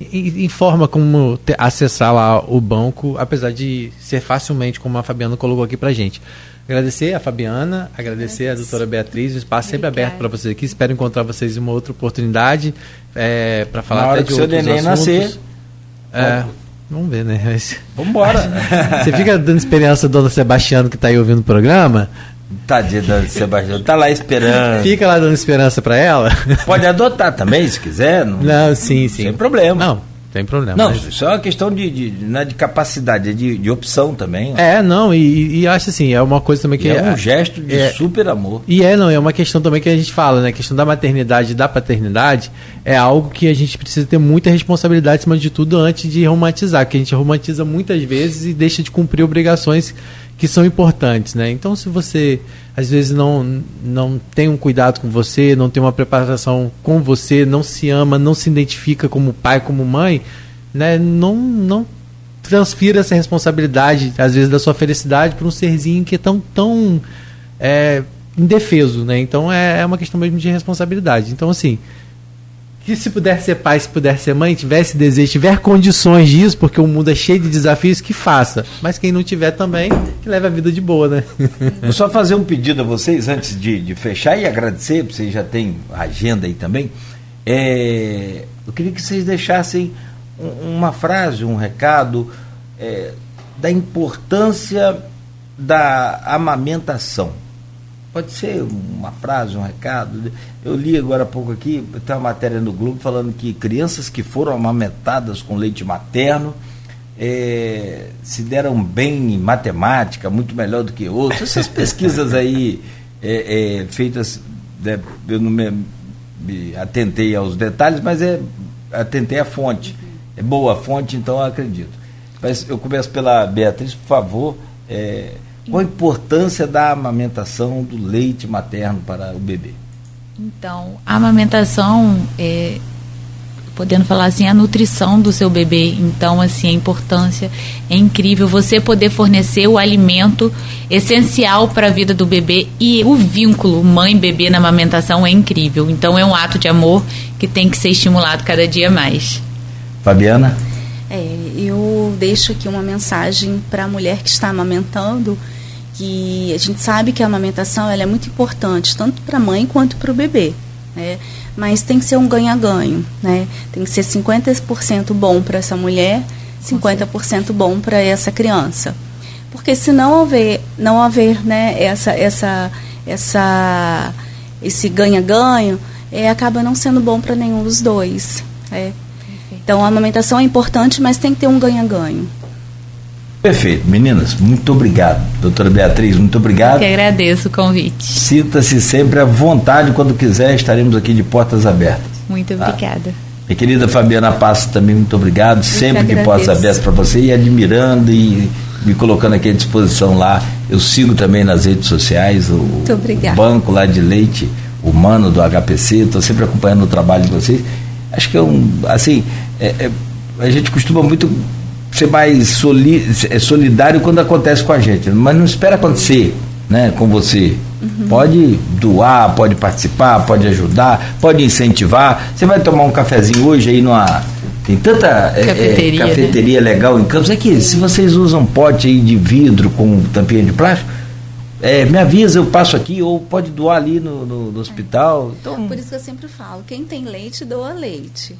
i- informa como te- acessar lá o banco, apesar de ser facilmente, como a Fabiana colocou aqui pra gente. Agradecer a Fabiana, agradecer a doutora Beatriz, o espaço sempre Obrigada. aberto para vocês aqui. Espero encontrar vocês em uma outra oportunidade é, para falar Na até de seu outros neném assuntos. nascer. É, vamos ver, né? Mas- Vambora. você fica dando experiência dona Sebastiano que tá aí ouvindo o programa? Tadinha da Sebastião, tá lá esperando. Fica lá dando esperança pra ela? Pode adotar também, se quiser. Não, Não, sim, sim. Sem problema. Não, tem problema. Não, mas- isso é uma questão de, de, não é de capacidade, é de, de opção também. ó. É, não, e, e acho assim, é uma coisa também que E é um gesto de é- super amor. E é, não, é uma questão também que a gente fala, né? A questão da maternidade e da paternidade é algo que a gente precisa ter muita responsabilidade, acima de tudo, antes de romantizar, porque a gente romantiza muitas vezes e deixa de cumprir obrigações que são importantes, né? Então, se você às vezes não, não tem um cuidado com você, não tem uma preparação com você, não se ama, não se identifica como pai, como mãe, né? Não, não transfira essa responsabilidade, às vezes, da sua felicidade para um serzinho que é tão, tão é, indefeso, né? Então é, é uma questão mesmo de responsabilidade. Então, assim, que se puder ser pai, se puder ser mãe, tivesse desejo, tiver condições disso, porque o mundo é cheio de desafios, que faça. Mas quem não tiver também, que leve a vida de boa, né? Vou só fazer um pedido a vocês antes de, de fechar e agradecer, porque vocês já têm agenda aí também. É, eu queria que vocês deixassem um- uma frase, um recado é, da importância da amamentação. Pode ser uma frase, um recado. Eu li agora há pouco aqui, tem uma matéria no Globo falando que crianças que foram amamentadas com leite materno eh, se deram bem em matemática, muito melhor do que outros. Essas pesquisas aí eh, eh, feitas, né, eu não me, me atentei aos detalhes, mas é atentei a fonte. É boa a fonte, então eu acredito. Mas eu começo pela Beatriz, por favor. É, qual a importância da amamentação do leite materno para o bebê? Então, a amamentação é, podendo falar assim, a nutrição do seu bebê. Então, assim, a importância é incrível você poder fornecer o alimento essencial para a vida do bebê e o vínculo mãe-bebê na amamentação é incrível. Então, é um ato de amor que tem que ser estimulado cada dia mais. Fabiana? É, eu deixo aqui uma mensagem para a mulher que está amamentando que a gente sabe que a amamentação ela é muito importante tanto para a mãe quanto para o bebê. Né? mas tem que ser um ganha-ganho, né? Tem que ser 50% bom para essa mulher, 50% bom para essa criança. Porque se não houver, não haver, né, essa essa essa esse ganha-ganho, é, acaba não sendo bom para nenhum dos dois. É. Então a amamentação é importante, mas tem que ter um ganha-ganho. Perfeito. Meninas, muito obrigado. Doutora Beatriz, muito obrigado. Eu que agradeço o convite. Sinta-se sempre à vontade quando quiser, estaremos aqui de portas abertas. Muito tá? obrigada. Minha querida Fabiana Passo, também muito obrigado. Eu sempre de portas abertas para você e admirando e me colocando aqui à disposição lá. Eu sigo também nas redes sociais o, o banco lá de leite humano do HPC. Estou sempre acompanhando o trabalho de vocês. Acho que é um. Assim, é, é, a gente costuma muito ser mais soli é solidário quando acontece com a gente, mas não espera acontecer né, com você. Uhum. Pode doar, pode participar, pode ajudar, pode incentivar. Você vai tomar um cafezinho hoje aí numa. Tem tanta cafeteria, é, cafeteria né? legal em Campos. É que se vocês usam pote aí de vidro com tampinha de plástico, é, me avisa, eu passo aqui, ou pode doar ali no, no, no hospital. Então... Por isso que eu sempre falo, quem tem leite, doa leite.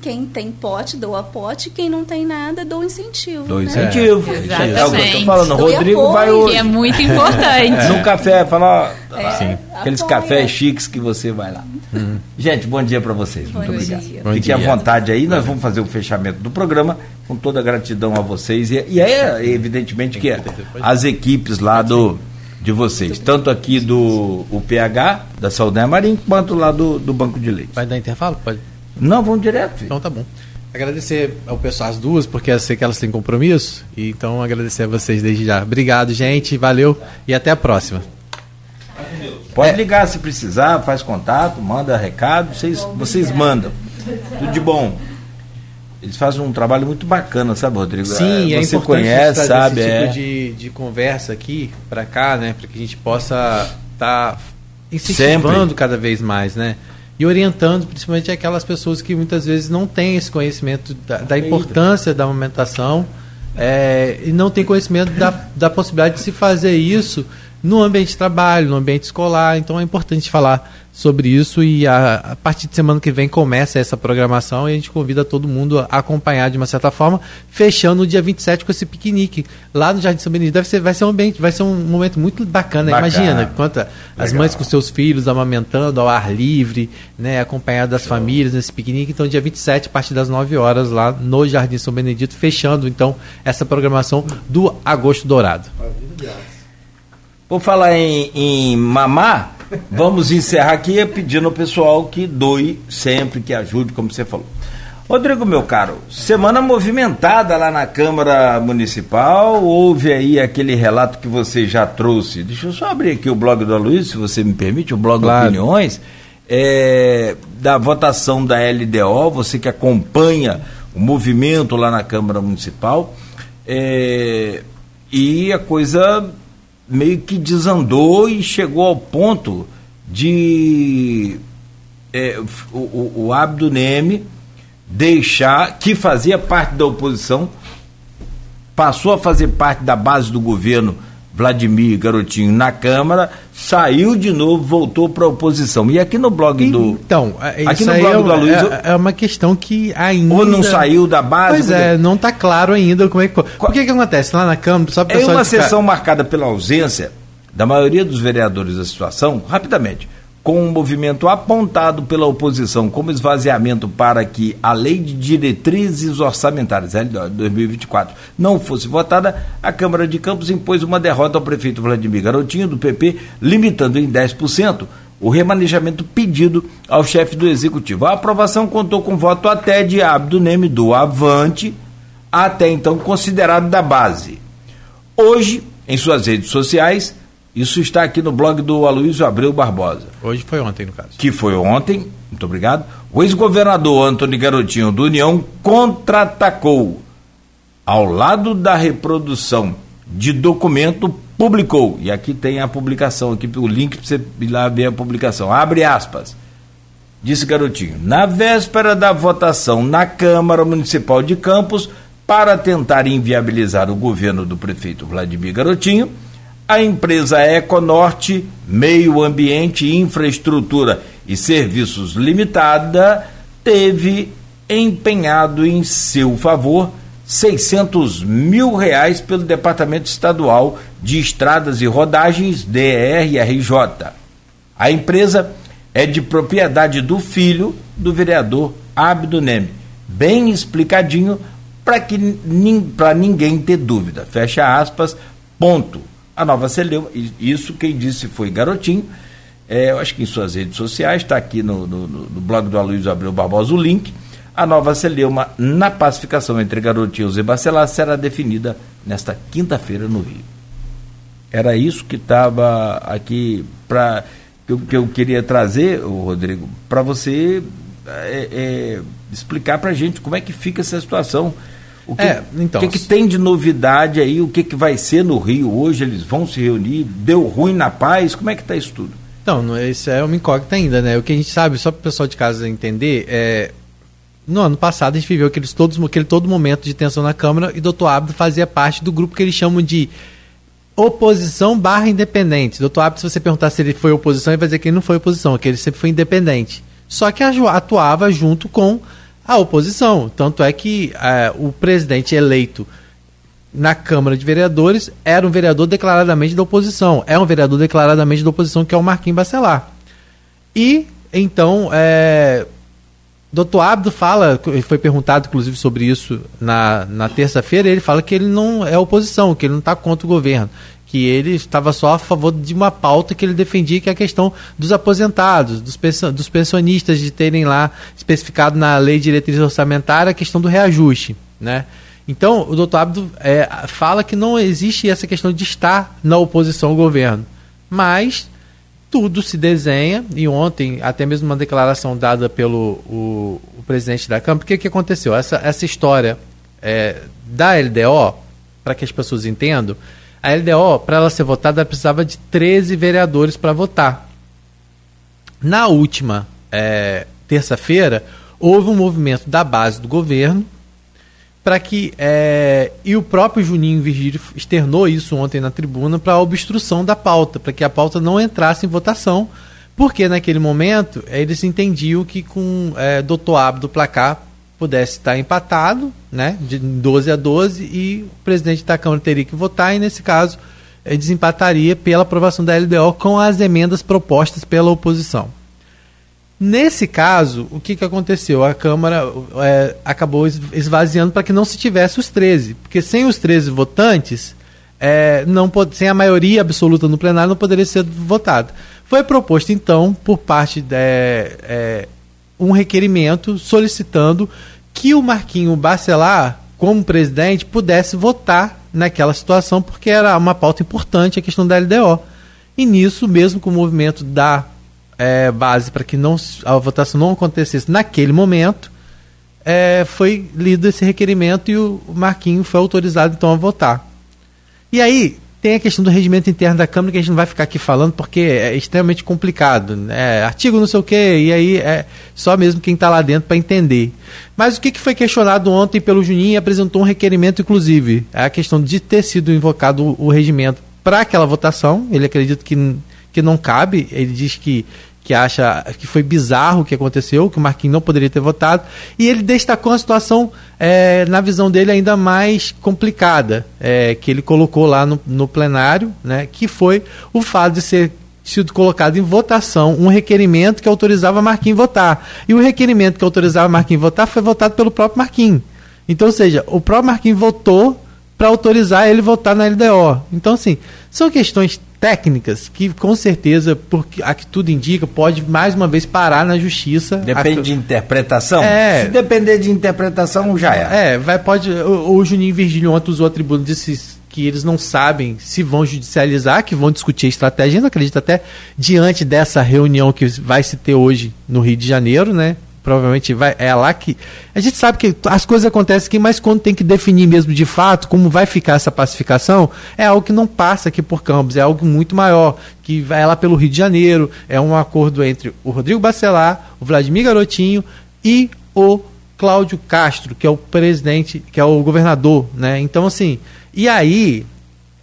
Quem tem pote, doa pote. Quem não tem nada, doa incentivo. Doa né? incentivo. É. Exatamente. É o que eu tô falando. Doe Rodrigo apoio. vai hoje. Que é muito importante. É. No café, falar é, aqueles apoia. cafés chiques que você vai lá. Uhum. Gente, bom dia para vocês. Bom muito dia. obrigado. Fiquem à vontade aí. Nós vamos fazer o fechamento do programa com toda a gratidão a vocês. E, e é evidentemente que é as equipes lá do de vocês, tanto aqui do o PH, da Saldanha Marim, quanto lá do, do Banco de Leite. Vai dar intervalo? Pode. Não, vamos direto. Filho. Então tá bom. Agradecer ao pessoal, as duas, porque eu sei que elas têm compromisso. E então agradecer a vocês desde já. Obrigado, gente. Valeu e até a próxima. Pode ligar se precisar, faz contato, manda recado, vocês, vocês mandam. Tudo de bom. Eles fazem um trabalho muito bacana, sabe, Rodrigo? Sim, é, você é conhece, sabe? Esse tipo é... de, de conversa aqui para cá, né, para que a gente possa estar tá incentivando Sempre. cada vez mais, né? E orientando principalmente aquelas pessoas que muitas vezes não têm esse conhecimento da, da importância da amamentação é, e não tem conhecimento da, da possibilidade de se fazer isso no ambiente de trabalho, no ambiente escolar. Então é importante falar sobre isso e a, a, partir de semana que vem começa essa programação e a gente convida todo mundo a acompanhar de uma certa forma, fechando no dia 27 com esse piquenique lá no Jardim São Benedito. Deve ser, vai ser um ambiente, vai ser um momento muito bacana. bacana. Imagina, quanto as mães com seus filhos amamentando ao ar livre, né, acompanhado das Show. famílias nesse piquenique. Então dia 27 a partir das 9 horas lá no Jardim São Benedito, fechando então essa programação do Agosto Dourado. Vou falar em, em mamar Vamos encerrar aqui pedindo ao pessoal que doe sempre, que ajude, como você falou. Rodrigo, meu caro, semana movimentada lá na Câmara Municipal, houve aí aquele relato que você já trouxe. Deixa eu só abrir aqui o blog do Luiz, se você me permite, o blog claro. Opiniões, é, da votação da LDO, você que acompanha o movimento lá na Câmara Municipal, é, e a coisa meio que desandou e chegou ao ponto de é, o, o Abdo Neme deixar, que fazia parte da oposição, passou a fazer parte da base do governo Vladimir Garotinho na Câmara, saiu de novo, voltou para a oposição. E aqui no blog do. Então, é, aqui no blog é, do Aloysio, é, é, uma questão que ainda. Ou não saiu da base. Pois é, não está claro ainda como é que. Por que, que acontece? Lá na Câmara, só É uma sessão marcada pela ausência da maioria dos vereadores da situação, rapidamente com um movimento apontado pela oposição como esvaziamento para que a Lei de Diretrizes Orçamentárias, LDO, 2024, não fosse votada, a Câmara de Campos impôs uma derrota ao prefeito Vladimir Garotinho, do PP, limitando em 10% o remanejamento pedido ao chefe do executivo. A aprovação contou com voto até de Abdo Neme do Avante, até então considerado da base. Hoje, em suas redes sociais, isso está aqui no blog do Aloysio Abreu Barbosa. Hoje foi ontem, no caso. Que foi ontem, muito obrigado. O ex-governador Antônio Garotinho do União contra-atacou. Ao lado da reprodução de documento, publicou. E aqui tem a publicação, aqui o link para você ir lá ver a publicação. Abre aspas. Disse Garotinho. Na véspera da votação na Câmara Municipal de Campos, para tentar inviabilizar o governo do prefeito Vladimir Garotinho, a empresa Econorte, Meio Ambiente, Infraestrutura e Serviços Limitada, teve empenhado em seu favor 600 mil reais pelo Departamento Estadual de Estradas e Rodagens, DRRJ. A empresa é de propriedade do filho do vereador Abdo Neme. Bem explicadinho para que para ninguém ter dúvida. Fecha aspas, ponto a nova Celeuma, isso quem disse foi Garotinho, é, eu acho que em suas redes sociais, está aqui no, no, no, blog do Aloysio Abreu Barbosa o link, a nova Celeuma na pacificação entre Garotinhos e Bacelar será definida nesta quinta-feira no Rio. Era isso que estava aqui para que, que, eu queria trazer, Rodrigo, para você é, é, explicar para a gente como é que fica essa situação o que, é, então, que, que, tem de novidade aí? O que, que vai ser no Rio hoje? Eles vão se reunir? Deu ruim na paz? Como é que está isso tudo? Então, isso é uma incógnita ainda, né? O que a gente sabe, só para o pessoal de casa entender, é, no ano passado a gente viveu aqueles todos, aquele todo momento de tensão na Câmara e o doutor Abdo fazia parte do grupo que eles chamam de oposição barra independente. Doutor Abdo, se você perguntar se ele foi oposição, ele vai dizer que ele não foi oposição, que ele sempre foi independente. Só que atuava junto com a oposição. Tanto é que é, o presidente eleito na Câmara de Vereadores era um vereador declaradamente da oposição. É um vereador declaradamente da oposição, que é o Marquinhos Bacelar. E, então, é, Doutor Abdo fala, foi perguntado inclusive sobre isso na, na terça-feira, ele fala que ele não é oposição, que ele não está contra o governo que ele estava só a favor de uma pauta que ele defendia, que é a questão dos aposentados, dos, dos pensionistas, de terem lá especificado na lei de diretriz orçamentária a questão do reajuste. Né? Então, o doutor Abdo é, fala que não existe essa questão de estar na oposição ao governo, mas tudo se desenha, e ontem, até mesmo uma declaração dada pelo o, o presidente da Câmara, o que, que aconteceu? Essa, essa história é, da LDO, para que as pessoas entendam, a LDO, para ela ser votada, precisava de 13 vereadores para votar. Na última é, terça-feira, houve um movimento da base do governo para que. É, e o próprio Juninho Virgílio externou isso ontem na tribuna para a obstrução da pauta, para que a pauta não entrasse em votação, porque naquele momento eles entendiam que com é, doutor Abdo do placar pudesse estar empatado, né, de 12 a 12, e o presidente da Câmara teria que votar, e nesse caso eh, desempataria pela aprovação da LDO com as emendas propostas pela oposição. Nesse caso, o que, que aconteceu? A Câmara é, acabou esvaziando para que não se tivesse os 13, porque sem os 13 votantes, é, não sem a maioria absoluta no plenário, não poderia ser votado. Foi proposto, então, por parte de, é, um requerimento solicitando que o Marquinho Bacelar, como presidente, pudesse votar naquela situação, porque era uma pauta importante a questão da LDO. E nisso, mesmo com o movimento da é, base para que não, a votação não acontecesse naquele momento, é, foi lido esse requerimento e o Marquinho foi autorizado então a votar. E aí, tem a questão do regimento interno da Câmara que a gente não vai ficar aqui falando porque é extremamente complicado. Né? Artigo não sei o quê, e aí é só mesmo quem está lá dentro para entender. Mas o que, que foi questionado ontem pelo Juninho e apresentou um requerimento, inclusive, é a questão de ter sido invocado o, regimento para aquela votação. Ele acredita que, que não cabe, ele diz que que acha que foi bizarro o que aconteceu, que o Marquinhos não poderia ter votado, e ele destacou uma situação, é, na visão dele, ainda mais complicada, é, que ele colocou lá no, no plenário, né, que foi o fato de ser sido colocado em votação um requerimento que autorizava Marquinhos votar. E o requerimento que autorizava Marquinhos votar foi votado pelo próprio Marquinhos. Então, ou seja, o próprio Marquinhos votou para autorizar ele votar na LDO. Então, assim, são questões técnicas que com certeza, porque a que tudo indica, pode mais uma vez parar na justiça. Depende a, de interpretação? É, Se depender de interpretação, já é. É, vai, pode. O, o Juninho Virgílio ontem usou a tribuna disse que eles não sabem se vão judicializar, que vão discutir a estratégia. Eu acredito até diante dessa reunião que vai se ter hoje no Rio de Janeiro, né? Provavelmente vai é lá que a gente sabe que as coisas acontecem aqui, mas quando tem que definir mesmo de fato como vai ficar essa pacificação, é algo que não passa aqui por Campos, é algo muito maior, que vai lá pelo Rio de Janeiro, é um acordo entre o Rodrigo Bacelar, o Vladimir Garotinho e o Cláudio Castro, que é o presidente, que é o governador, né? Então assim, e aí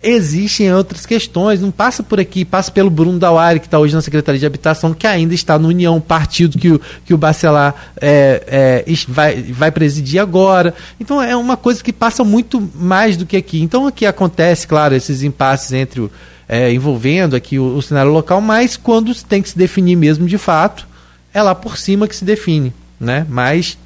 existem outras questões, não passa por aqui, passa pelo Bruno Dauari, que está hoje na Secretaria de Habitação, que ainda está no União, partido que o, que o Bacelar é, é, vai, vai presidir agora. Então é uma coisa que passa muito mais do que aqui. Então aqui acontece, claro, esses impasses entre o, é, envolvendo aqui o, o cenário local, mas quando tem que se definir mesmo de fato, é lá por cima que se define. Né? Mas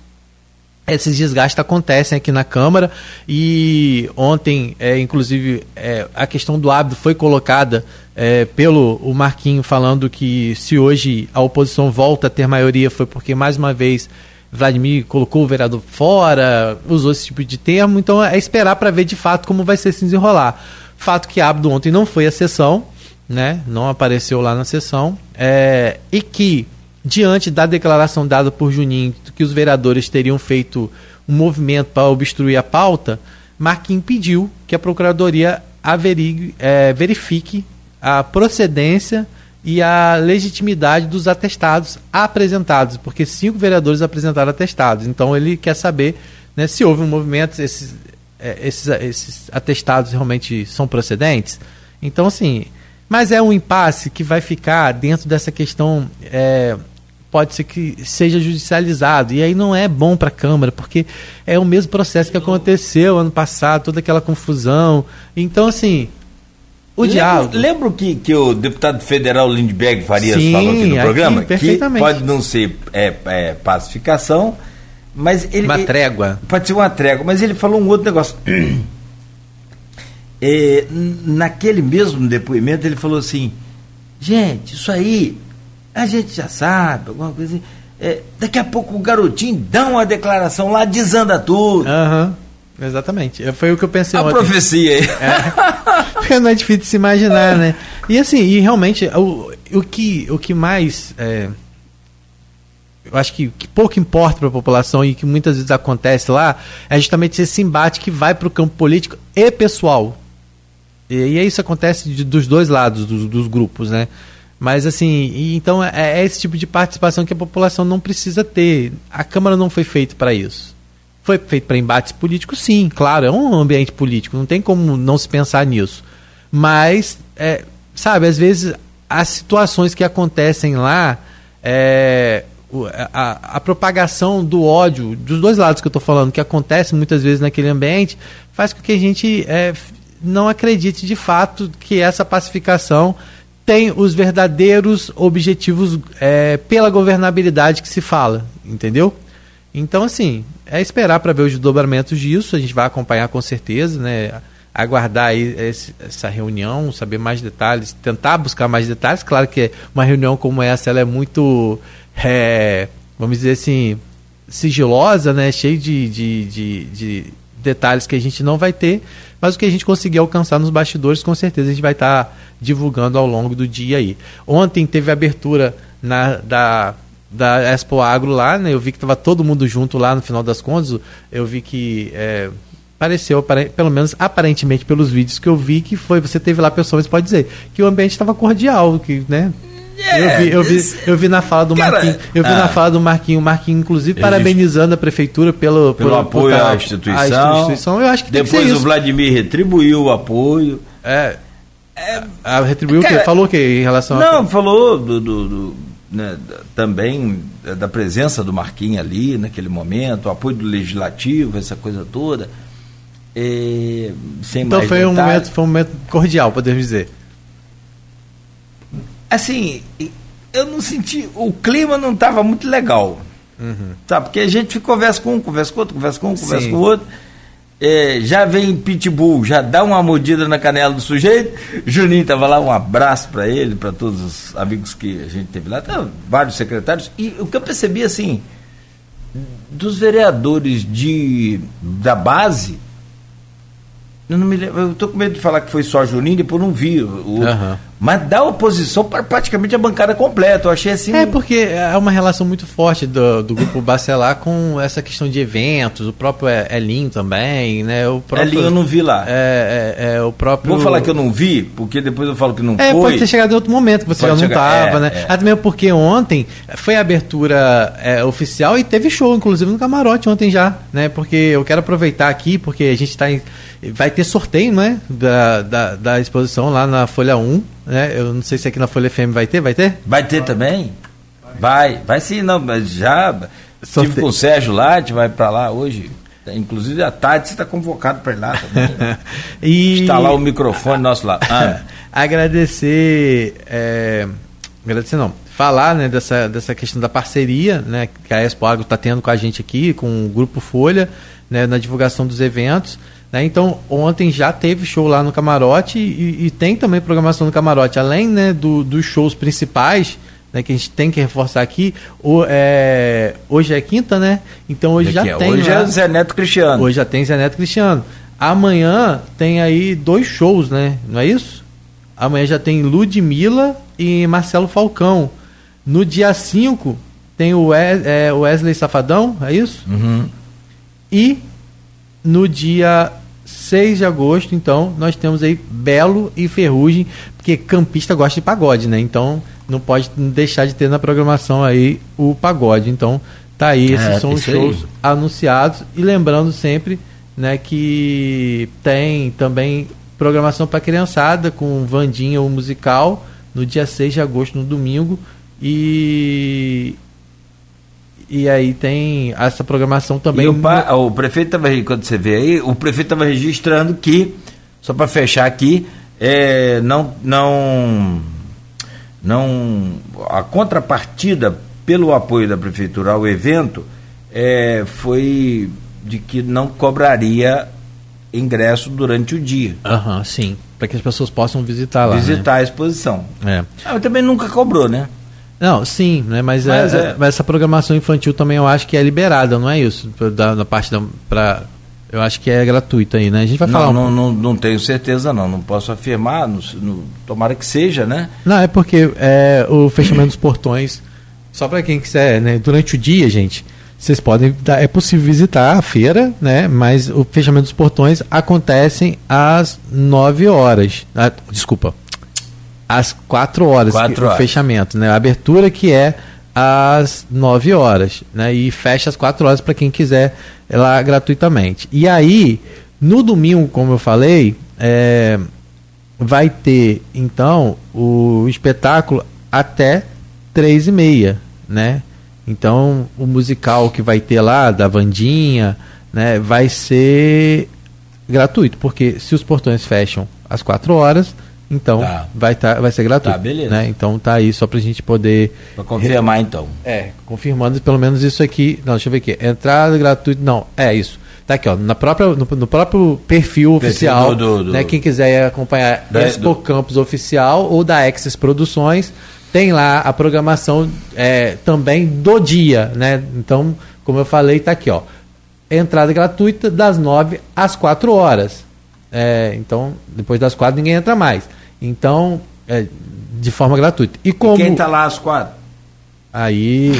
esses desgastes acontecem aqui na Câmara e ontem, é, inclusive, é, a questão do hábito foi colocada é, pelo o Marquinho falando que se hoje a oposição volta a ter maioria foi porque mais uma vez Vladimir colocou o vereador fora, usou esse tipo de termo, então é esperar para ver de fato como vai ser se desenrolar. Fato que Abdo ontem não foi à sessão, né? Não apareceu lá na sessão, é, e que diante da declaração dada por Juninho que os vereadores teriam feito um movimento para obstruir a pauta, Marquinhos pediu que a Procuradoria averigue, é, verifique a procedência e a legitimidade dos atestados apresentados, porque cinco vereadores apresentaram atestados. Então ele quer saber né, se houve um movimento, esses, é, esses, esses atestados realmente são procedentes. Então, assim, mas é um impasse que vai ficar dentro dessa questão é, pode ser que seja judicializado. E aí não é bom para a Câmara, porque é o mesmo processo que aconteceu ano passado, toda aquela confusão. Então, assim, o lembro, diálogo. Lembro que, que o deputado federal Lindbergh Farias Sim, falou aqui no programa aqui, que pode não ser é, é, pacificação, mas ele. Uma trégua. pode ser uma trégua, mas ele falou um outro negócio. é, naquele mesmo depoimento, ele falou assim: gente, isso aí a gente já sabe, alguma coisa assim. É, daqui a pouco o garotinho dá uma declaração lá, desanda tudo. Aham. Uhum. Exatamente. Foi o que eu pensei a ontem. profecia aí. É. Porque não é difícil de se imaginar, né? E assim, e realmente, o, o, que, o que mais. É, eu acho que, que pouco importa para a população e que muitas vezes acontece lá é justamente esse embate que vai para o campo político e pessoal. E, e isso acontece de, dos dois lados dos, dos grupos, né? Mas assim, então é, é, esse tipo de participação que a população não precisa ter. A Câmara não foi feita para isso. Foi feito para embates políticos, sim, claro, é um ambiente político, não tem como não se pensar nisso. Mas, é, sabe, às vezes as situações que acontecem lá, é, a, a, propagação do ódio, dos dois lados que eu estou falando, que acontece muitas vezes naquele ambiente, faz com que a gente é, não acredite de fato que essa pacificação tem os verdadeiros objetivos é, pela governabilidade que se fala, entendeu? Então, assim, é esperar para ver os dobramentos disso, a gente vai acompanhar com certeza, né? Aguardar aí esse, essa reunião, saber mais detalhes, tentar buscar mais detalhes. Claro que uma reunião como essa ela é muito, é, vamos dizer assim, sigilosa, né? Cheio de, de, de, de detalhes que a gente não vai ter, mas o que a gente conseguir alcançar nos bastidores, com certeza a gente vai estar tá divulgando ao longo do dia aí. Ontem teve abertura na, da, da Expo Agro lá, né? Eu vi que estava todo mundo junto lá no final das contas. Eu vi que é, pareceu, pelo menos aparentemente pelos vídeos que eu vi, que foi, você teve lá pessoas, pode dizer, que o ambiente estava cordial, que, né? Eu, vi, eu, vi, eu vi na fala do Cara, Marquinho, eu vi ah, na fala do Marquinho, o Marquinho, inclusive, parabenizando a prefeitura pelo, pelo, apoio por, à instituição. instituição. Eu acho que Depois o Vladimir retribuiu o apoio. É. é a, retribuiu cara, o quê? Falou o quê em relação Não, a... falou do, do, do né, também da presença do Marquinhos ali naquele momento, o apoio do legislativo, essa coisa toda. É, então foi um, momento, foi um momento cordial, podemos dizer assim, eu não senti. O clima não estava muito legal. Uhum. Tá? Porque a gente conversa com um, conversa com outro, conversa com um, conversa Sim. com outro. é, já vem Pitbull, já dá uma mordida na canela do sujeito. Juninho tava lá, um abraço para ele, para todos os amigos que a gente teve lá, tá, vários secretários. E o que eu percebi assim, dos vereadores de da base, eu não me lembro, eu tô com medo de falar que foi só Juninho, depois não vi. O, Aham. Mas da oposição para praticamente a bancada completa. Eu achei assim. É porque é uma relação muito forte do, do grupo Bacelar com essa questão de eventos, o próprio Elinho também, né? O próprio, Elinho eu não vi lá. É, é, é o próprio. Vou falar que eu não vi, porque depois eu falo que não É, foi. pode ter chegado em outro momento que você Pode já não estava, é, né? é. Até mesmo porque ontem foi a abertura é, oficial e teve show, inclusive no camarote ontem já, né? Porque eu quero aproveitar aqui, porque a gente tá em, vai ter sorteio, né? Da, da, da exposição lá na Folha 1, né? Eu não sei se aqui na Folha FM vai ter, vai ter? Vai ter também? Vai, vai sim, não, mas já. Sorteio. Estive com o Sérgio lá, a gente vai pra lá hoje. Inclusive à tarde você está convocado para ir lá também. e... Instalar o microfone nosso lá. Ah, agradecer, é, agradecer não, falar né, dessa, dessa questão da parceria né, que a Expo Agro está tendo com a gente aqui, com o Grupo Folha, né, na divulgação dos eventos. Né, então, ontem já teve show lá no Camarote e, e tem também programação no Camarote, além né, do, dos shows principais. Né, que a gente tem que reforçar aqui. O, é, hoje é quinta, né? Então hoje já a- tem. Hoje lá- é Zé Neto Cristiano. Hoje já tem Zé Neto Cristiano. Amanhã tem aí dois shows, né? Não é isso? Amanhã já tem Ludmilla e Marcelo Falcão. No dia 5 tem o é, Wesley Safadão, é isso? Uhum. E no dia 6 de agosto, então, nós temos aí Belo e Ferrugem, porque campista gosta de pagode, né? Então, não pode deixar de ter na programação aí o pagode. Então, tá aí, esses É, são os isso aí. shows anunciados. E lembrando sempre, né, que tem também programação para criançada com Vandinha, o musical, no dia 6 de agosto, no domingo. E e aí tem essa programação também. E o, pa- o prefeito estava, quando você vê aí, o prefeito estava registrando que, só para fechar aqui, é, não, não, não, a contrapartida pelo apoio da prefeitura ao evento é, foi de que não cobraria ingresso durante o dia, Aham, sim. Para que as pessoas possam visitar lá. visitar a exposição. né? É. Ah, também nunca cobrou, né? Não, sim, né? Mas, Mas é- é- é- mas essa programação infantil também eu acho que é liberada, não é isso? Da, da parte da. Pra, eu acho que é gratuito aí, né? A gente vai falar. Não, um não, não, não tenho certeza não, não posso afirmar, não, não- tomara que seja, né? Não, é porque é, o fechamento dos portões, só para quem quiser, né? Durante o dia, gente, vocês podem, é possível visitar a feira, né? Mas o fechamento dos portões acontecem às 9 horas. Ah, desculpa, às 4 horas, Quatro que- o horas. fechamento, né? A abertura que é às 9 horas, né? E fecha às 4 horas para quem quiser lá gratuitamente. E aí, no domingo, como eu falei, é, vai ter então o espetáculo até três e meia, né? Então o musical que vai ter lá da Vandinha, né, vai ser gratuito, porque se os portões fecham às quatro horas, então Tá. vai tá, vai ser gratuito, Tá, beleza. né? Então tá aí só pra gente poder Para confirmar então. é, confirmando pelo menos isso aqui. Não, deixa eu ver aqui. Entrada gratuita. Não, é isso. Tá aqui, ó. Na própria, no, no próprio perfil Perfil oficial. do- do- né, quem quiser acompanhar Da- Expo do- Campus Oficial ou da Access Produções, tem lá a programação é, também do dia, né? Então, como eu falei, tá aqui, ó. Entrada gratuita das 9 às 4 horas. É, então, depois das 4 ninguém entra mais. Então, é, de forma gratuita. E como Quem tá lá às quatro? Aí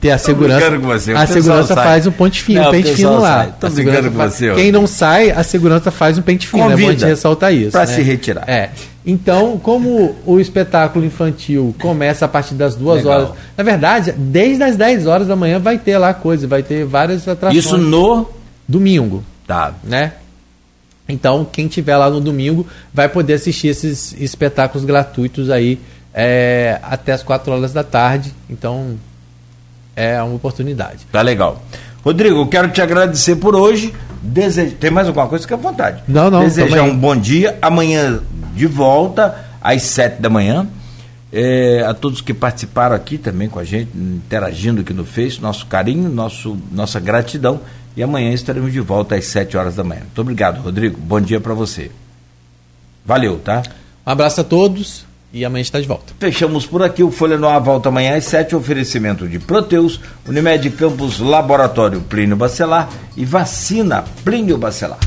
ter a segurança. com você, A segurança sai. faz um ponte fino, Não, um pente fino lá. Tô brincando com faz- você. Quem não sai, a segurança faz um pente fino. É bom Convida de ressaltar isso. pra né? se retirar. É. Então, como o espetáculo infantil começa a partir das duas Legal. horas. Na verdade, desde as 10 horas da manhã vai ter lá coisa, vai ter várias atrações. Isso no. domingo Tá. né? Então, quem tiver lá no domingo vai poder assistir esses espetáculos gratuitos aí é, até as 4 horas da tarde. Então, é uma oportunidade. Tá legal. Rodrigo, eu quero te agradecer por hoje. Dese... Tem mais alguma coisa? Fica à vontade. Não, não, Desejar um bom dia. Amanhã de volta, às sete da manhã. É, a todos que participaram aqui também com a gente, interagindo aqui no Face, nosso carinho, nosso, nossa gratidão. E amanhã estaremos de volta às 7 horas da manhã. Muito obrigado, Rodrigo. Bom dia para você. Valeu, tá? Um abraço a todos e amanhã está de volta. Fechamos por aqui o Folha no Ar volta amanhã às 7, oferecimento de Proteus, Unimed Campos Laboratório Plínio Bacelar e Vacina Plínio Bacelar.